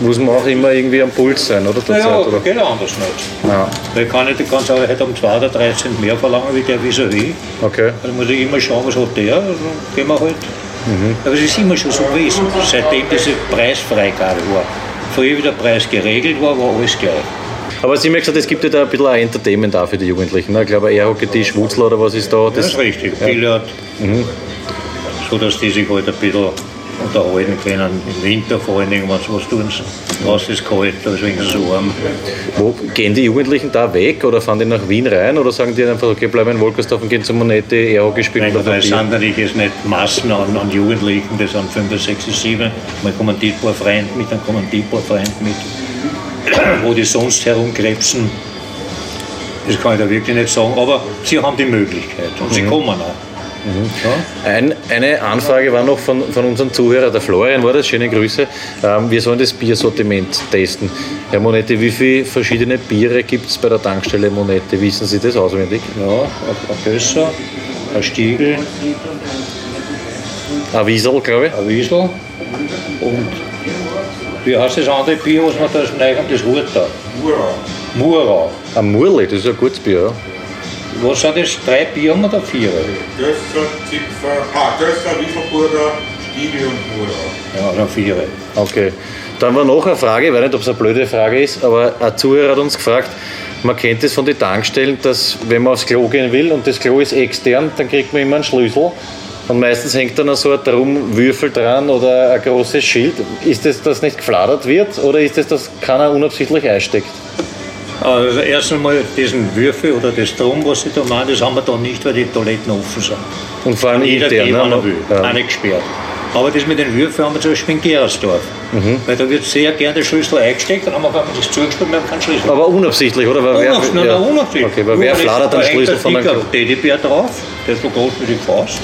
[SPEAKER 2] Muss man auch immer irgendwie am Puls sein, oder? zur
[SPEAKER 11] Naja,
[SPEAKER 2] Zeit, oder?
[SPEAKER 11] geht anders nicht.
[SPEAKER 2] Ja.
[SPEAKER 11] Weil ich kann nicht, ich kann sagen, heute um 2 oder 3 Cent mehr verlangen wie der vis-à-vis.
[SPEAKER 2] Okay.
[SPEAKER 11] Dann muss ich immer schauen, was hat der, dann gehen wir halt.
[SPEAKER 2] Mhm.
[SPEAKER 11] Aber es ist immer schon so gewesen, seitdem diese Preisfreigabe war. Früher, wie der Preis geregelt war, war alles gleich.
[SPEAKER 2] Aber Sie haben ja gesagt, es gibt ja da ein bisschen ein Entertainment auch für die Jugendlichen. Ne? Ich glaube, Airhockey-Tisch, Wutzler oder was ist da?
[SPEAKER 11] Das ist richtig, Billard.
[SPEAKER 2] Mhm.
[SPEAKER 11] So dass die sich halt ein bisschen unterhalten können. Im Winter vor allen Dingen, wenn sie was tun. Draußen ist kalt, da ist wenigstens so warm.
[SPEAKER 2] Wo gehen die Jugendlichen da weg oder fahren die nach Wien rein oder sagen die einfach, okay, bleiben in Wolkersdorf und gehen zum Monetti, Airhockey spielen
[SPEAKER 11] Nein,
[SPEAKER 2] oder
[SPEAKER 11] das sind natürlich jetzt nicht Massen an, an Jugendlichen, das sind 5, 6, 7. Man kommen die paar Freunde mit, dann kommen die paar Freunde mit. Wo die sonst herumkrebsen, das kann ich da wirklich nicht sagen, aber sie haben die Möglichkeit und sie
[SPEAKER 2] Mhm.
[SPEAKER 11] kommen auch.
[SPEAKER 2] Ein, eine Anfrage war noch von, von unserem Zuhörer, der Florian war das, schöne Grüße. Ähm, wir sollen das Biersortiment testen. Herr Monette, wie viele verschiedene Biere gibt es bei der Tankstelle Monette? Wissen Sie das auswendig?
[SPEAKER 11] Ja, ein Bösser, ein Stiegel,
[SPEAKER 2] Ein Wiesel, glaube ich.
[SPEAKER 11] ein Wiesel und wie heißt das andere Bier, was man da schneiden, das Hurter? Murau.
[SPEAKER 2] Ein Murli, das ist ein gutes Bier. Ja.
[SPEAKER 11] Was sind das? Drei Bier da vier?
[SPEAKER 10] Gösser, Zipfer, ah, Wieselburger, Stiegel und Murau.
[SPEAKER 11] Ja, dann vier.
[SPEAKER 2] Okay. Dann war noch eine Frage, ich weiß nicht, ob es eine blöde Frage ist, aber ein Zuhörer hat uns gefragt, man kennt es von den Tankstellen, dass wenn man aufs Klo gehen will und das Klo ist extern, dann kriegt man immer einen Schlüssel. Und meistens hängt dann so ein Drum-Würfel dran oder ein großes Schild. Ist das, dass nicht gefladert wird oder ist das, dass keiner unabsichtlich einsteckt?
[SPEAKER 11] Also erst einmal diesen Würfel oder das Drum, was sie da machen, das haben wir da nicht, weil die Toiletten offen sind.
[SPEAKER 2] Und vor allem
[SPEAKER 11] Jeder
[SPEAKER 2] intern,
[SPEAKER 11] geht,
[SPEAKER 2] ne?
[SPEAKER 11] er will.
[SPEAKER 2] Ja.
[SPEAKER 11] Auch nicht gesperrt. Aber das mit den Würfeln haben wir zum Beispiel in Gerersdorf.
[SPEAKER 2] Mhm.
[SPEAKER 11] Weil da wird sehr gerne der Schlüssel eingesteckt, dann haben wir einfach das zugespielt, wir haben keinen Schlüssel.
[SPEAKER 2] Aber unabsichtlich, oder? Weil wer-
[SPEAKER 11] Unabsichtlich,
[SPEAKER 2] ja.
[SPEAKER 11] nein, unabsichtlich.
[SPEAKER 2] Okay, weil wer fladert den Schlüssel von einem?
[SPEAKER 11] Teddybär drauf, der ist so groß wie die Faust.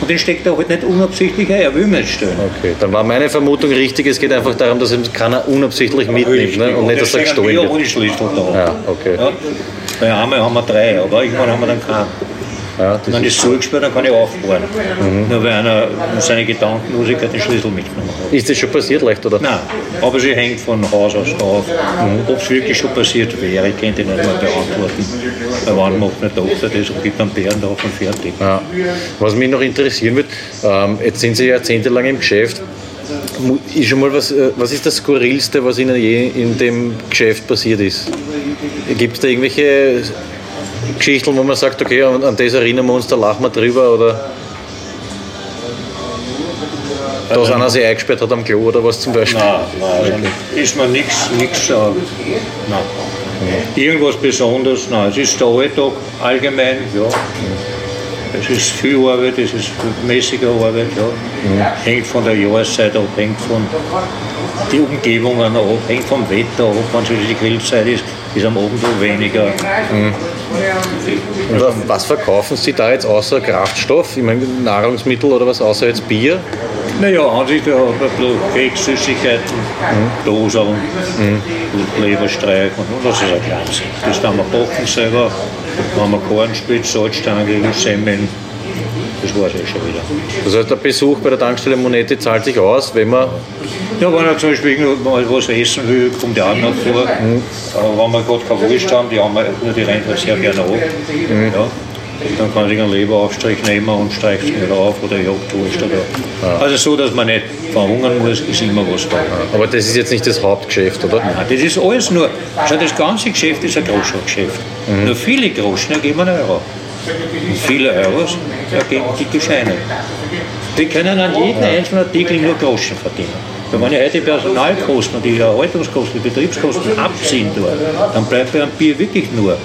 [SPEAKER 11] Und den steckt er halt nicht unabsichtlich ein, er will nicht stellen.
[SPEAKER 2] Okay, dann war meine Vermutung richtig, es geht einfach darum, dass ihm keiner unabsichtlich mitnimmt ne? und nicht, dass er gestohlen wird.
[SPEAKER 11] die Schlüssel da.
[SPEAKER 2] Ja, okay.
[SPEAKER 11] Ja. Bei einmal haben wir drei, aber irgendwann haben wir dann keinen.
[SPEAKER 2] Ja,
[SPEAKER 11] Wenn das zugesperrt, dann kann ich auffahren.
[SPEAKER 2] Mhm.
[SPEAKER 11] Nur weil einer seine Gedankenlosigkeit den Schlüssel mitgenommen hat.
[SPEAKER 2] Ist das schon passiert leicht, oder?
[SPEAKER 11] Nein, aber sie hängt von Haus aus drauf.
[SPEAKER 2] Mhm.
[SPEAKER 11] Ob es wirklich schon passiert wäre, ich könnte ich nicht mehr beantworten. Weil wann macht eine Tochter das und gibt einen Bären drauf und fertig.
[SPEAKER 2] Ja. Was mich noch interessieren wird, ähm, jetzt sind Sie jahrzehntelang im Geschäft. Ist schon mal was, äh, was ist das Skurrilste, was Ihnen je in dem Geschäft passiert ist? Gibt es da irgendwelche Geschichten, wo man sagt, okay, an, an das erinnern wir uns, da lachen wir drüber oder dass einer sich eingesperrt hat am Klo oder was zum Beispiel?
[SPEAKER 11] Nein, nein, ist mir nichts nichts. Nein. Irgendwas Besonderes, nein. Es ist der Alltag allgemein, ja. Es ist viel Arbeit, es ist mäßige Arbeit, ja. Hängt von der Jahreszeit ab, hängt von den Umgebungen ab, hängt vom Wetter ab. Wenn es die Grillzeit ist, ist am Abend weniger.
[SPEAKER 2] Und was verkaufen Sie da jetzt außer Kraftstoff? Ich meine Nahrungsmittel oder was außer jetzt Bier?
[SPEAKER 11] Naja, an sich, wir haben ein bisschen Keks, Süßigkeiten, Dosen und Leberstreich und das ist ein kleines. Das dann wir backen selber, haben wir Kornspitz, Salzstangen, Semmeln. Das war es eh schon wieder.
[SPEAKER 2] Das heißt, der Besuch bei der Tankstelle Monete zahlt sich aus, wenn man
[SPEAKER 11] Ja, wenn er zum Beispiel mal was essen will, kommt der auch noch vor. Aber wenn wir gerade keine Wurst haben, die haben wir nur die Rentner sehr gerne ab. Ja. Dann kann sich einen Leberaufstrich nehmen und streicht ihn wieder auf oder jagt Wurst. Oder. Also so, dass man nicht verhungern muss, ist immer was da.
[SPEAKER 2] Aber das ist jetzt nicht das Hauptgeschäft, oder?
[SPEAKER 11] Nein, das ist alles nur. Schau, das ganze Geschäft ist ein Groschengeschäft. Nur viele Groschen ergeben einen Euro. Viele Euros ergeben dicke Scheine. Wir können an jedem einzelnen Artikel nur Groschen verdienen. Wenn man ja heute die Personalkosten und die Erhaltungskosten, die Betriebskosten abziehen tut, dann bleibt bei einem Bier wirklich nur.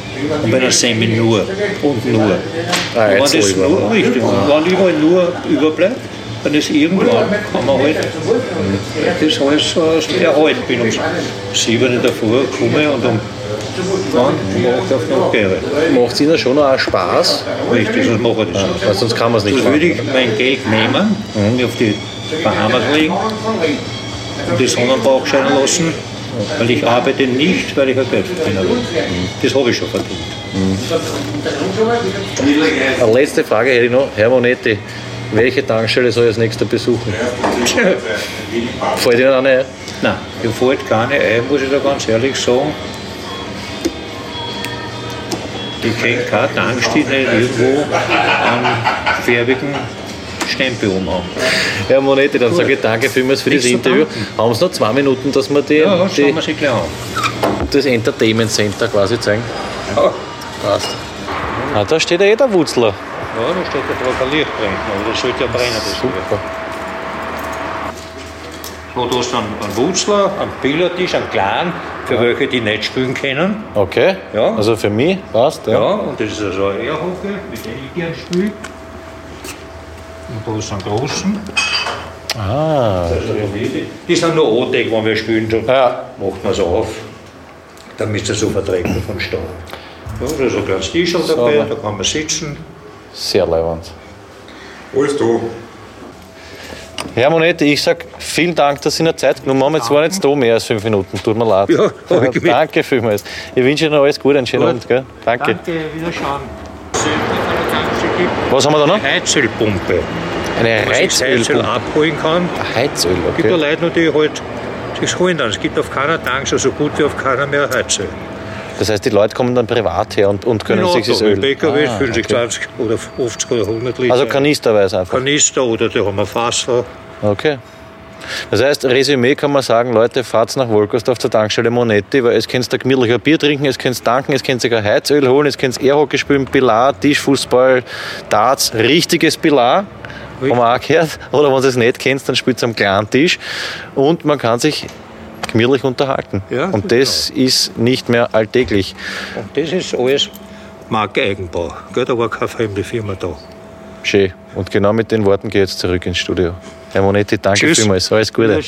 [SPEAKER 11] Und bei einer Semmel nur und nur.
[SPEAKER 2] Ah,
[SPEAKER 11] und wenn das
[SPEAKER 2] so über-
[SPEAKER 11] nur, richtig, und wenn überall nur überbleibt, dann ist irgendwann, kann man halt das alles erhalten. Bin um sieben der Früh gekommen und um dann um acht auf Nacht gehe.
[SPEAKER 2] Macht es Ihnen schon auch Spaß?
[SPEAKER 11] Richtig, sonst mache ich das nicht.
[SPEAKER 2] Weil sonst kann man es nicht
[SPEAKER 11] So
[SPEAKER 2] machen.
[SPEAKER 11] würde ich mein Geld nehmen, mir auf die Bahamas legen und die Sonnenbauch scheinen lassen, weil ich arbeite nicht, weil ich ein Geld verdienen will. Das habe ich schon verdient.
[SPEAKER 2] Eine letzte Frage hätte ich noch. Herr Monetti, welche Tankstelle soll ich als nächster besuchen? Fällt Ihnen eine ein?
[SPEAKER 11] Nein, mir fällt keine ein, muss ich da ganz ehrlich sagen. Ich kenne keine Tankstelle, die irgendwo einen färbigen Stempel umhaben.
[SPEAKER 2] Herr Monetti, dann sage ich danke vielmals für das
[SPEAKER 11] Nichts zu
[SPEAKER 2] Interview. Haben Sie noch zwei Minuten, dass wir die,
[SPEAKER 11] Ja,
[SPEAKER 2] die,
[SPEAKER 11] wir
[SPEAKER 2] das Entertainment Center quasi zeigen?
[SPEAKER 11] Ja.
[SPEAKER 2] Passt. Ah, da steht ja eh der Wutzler.
[SPEAKER 11] Ja, da steht ja ein Licht brennen, aber das sollte ja brennen. Das Super. So, da ist dann ein Wutzler, ein Billardtisch, ein kleinen, für welche die nicht spielen können.
[SPEAKER 2] Okay,
[SPEAKER 11] Ja.
[SPEAKER 2] also für mich passt.
[SPEAKER 11] Ja,
[SPEAKER 2] Ja.
[SPEAKER 11] und das ist also ein Airhockey, mit dem ich gern spiele. Und da ist ein großen.
[SPEAKER 2] Ah,
[SPEAKER 11] Die sind nur Anteig, wenn wir spielen, so
[SPEAKER 2] Ja.
[SPEAKER 11] macht man es auf, damit es so verträgt von Stau. Ja, da ist ein kleines Tisch dabei,
[SPEAKER 2] Sauber.
[SPEAKER 11] da kann man sitzen.
[SPEAKER 2] sehr leibend.
[SPEAKER 10] Alles da.
[SPEAKER 2] Herr Monetti, ich sag vielen Dank, dass Sie eine Zeit genommen haben. Jetzt waren jetzt da mehr als fünf Minuten. Tut mir leid.
[SPEAKER 11] Ja.
[SPEAKER 2] Danke vielmals. Ich wünsche Ihnen alles Gute, einen schönen Abend. Gell? Danke.
[SPEAKER 11] wiederschauen.
[SPEAKER 2] Was haben wir da noch?
[SPEAKER 11] Heizölpumpe.
[SPEAKER 2] Eine
[SPEAKER 11] sich das Heizöl
[SPEAKER 2] Heizölpumpe.
[SPEAKER 11] abholen kann.
[SPEAKER 2] Heizöl,
[SPEAKER 11] Es gibt ja
[SPEAKER 2] okay.
[SPEAKER 11] Leute, noch, die halt sich holen dann. Es gibt auf keiner Tankstelle so gut wie auf keiner mehr Heizöl.
[SPEAKER 2] Das heißt, die Leute kommen dann privat her und, und können sich das Öl...
[SPEAKER 11] PKW
[SPEAKER 2] Ah,
[SPEAKER 11] füllen sich
[SPEAKER 2] okay.
[SPEAKER 11] 20 oder 50 oder 100 Liter.
[SPEAKER 2] Also kanisterweise einfach.
[SPEAKER 11] Kanister oder die haben ein Fass da.
[SPEAKER 2] Okay. Das heißt, Resümee kann man sagen, Leute, fahrt nach Wolkersdorf zur Tankstelle Monetti, weil es könnt da gemütlicher Bier trinken, es könnt tanken, es könnt sogar Heizöl holen, es könnt Airhockey spielen, Pilar, Tischfußball, Darts, richtiges Pilar, haben wir auch gehört. Oder wenn ihr es nicht kennt, dann spielt es am kleinen Tisch. Und man kann sich gemütlich unterhalten.
[SPEAKER 11] Ja,
[SPEAKER 2] Und das ist nicht mehr alltäglich.
[SPEAKER 11] Und das ist alles Marke Eigenbau. Gell, da war keine fremde Firma da.
[SPEAKER 2] Schön. Und genau mit den Worten gehe ich jetzt zurück ins Studio. Herr Monetti, danke
[SPEAKER 11] Tschüss.
[SPEAKER 2] vielmals. Alles Gute.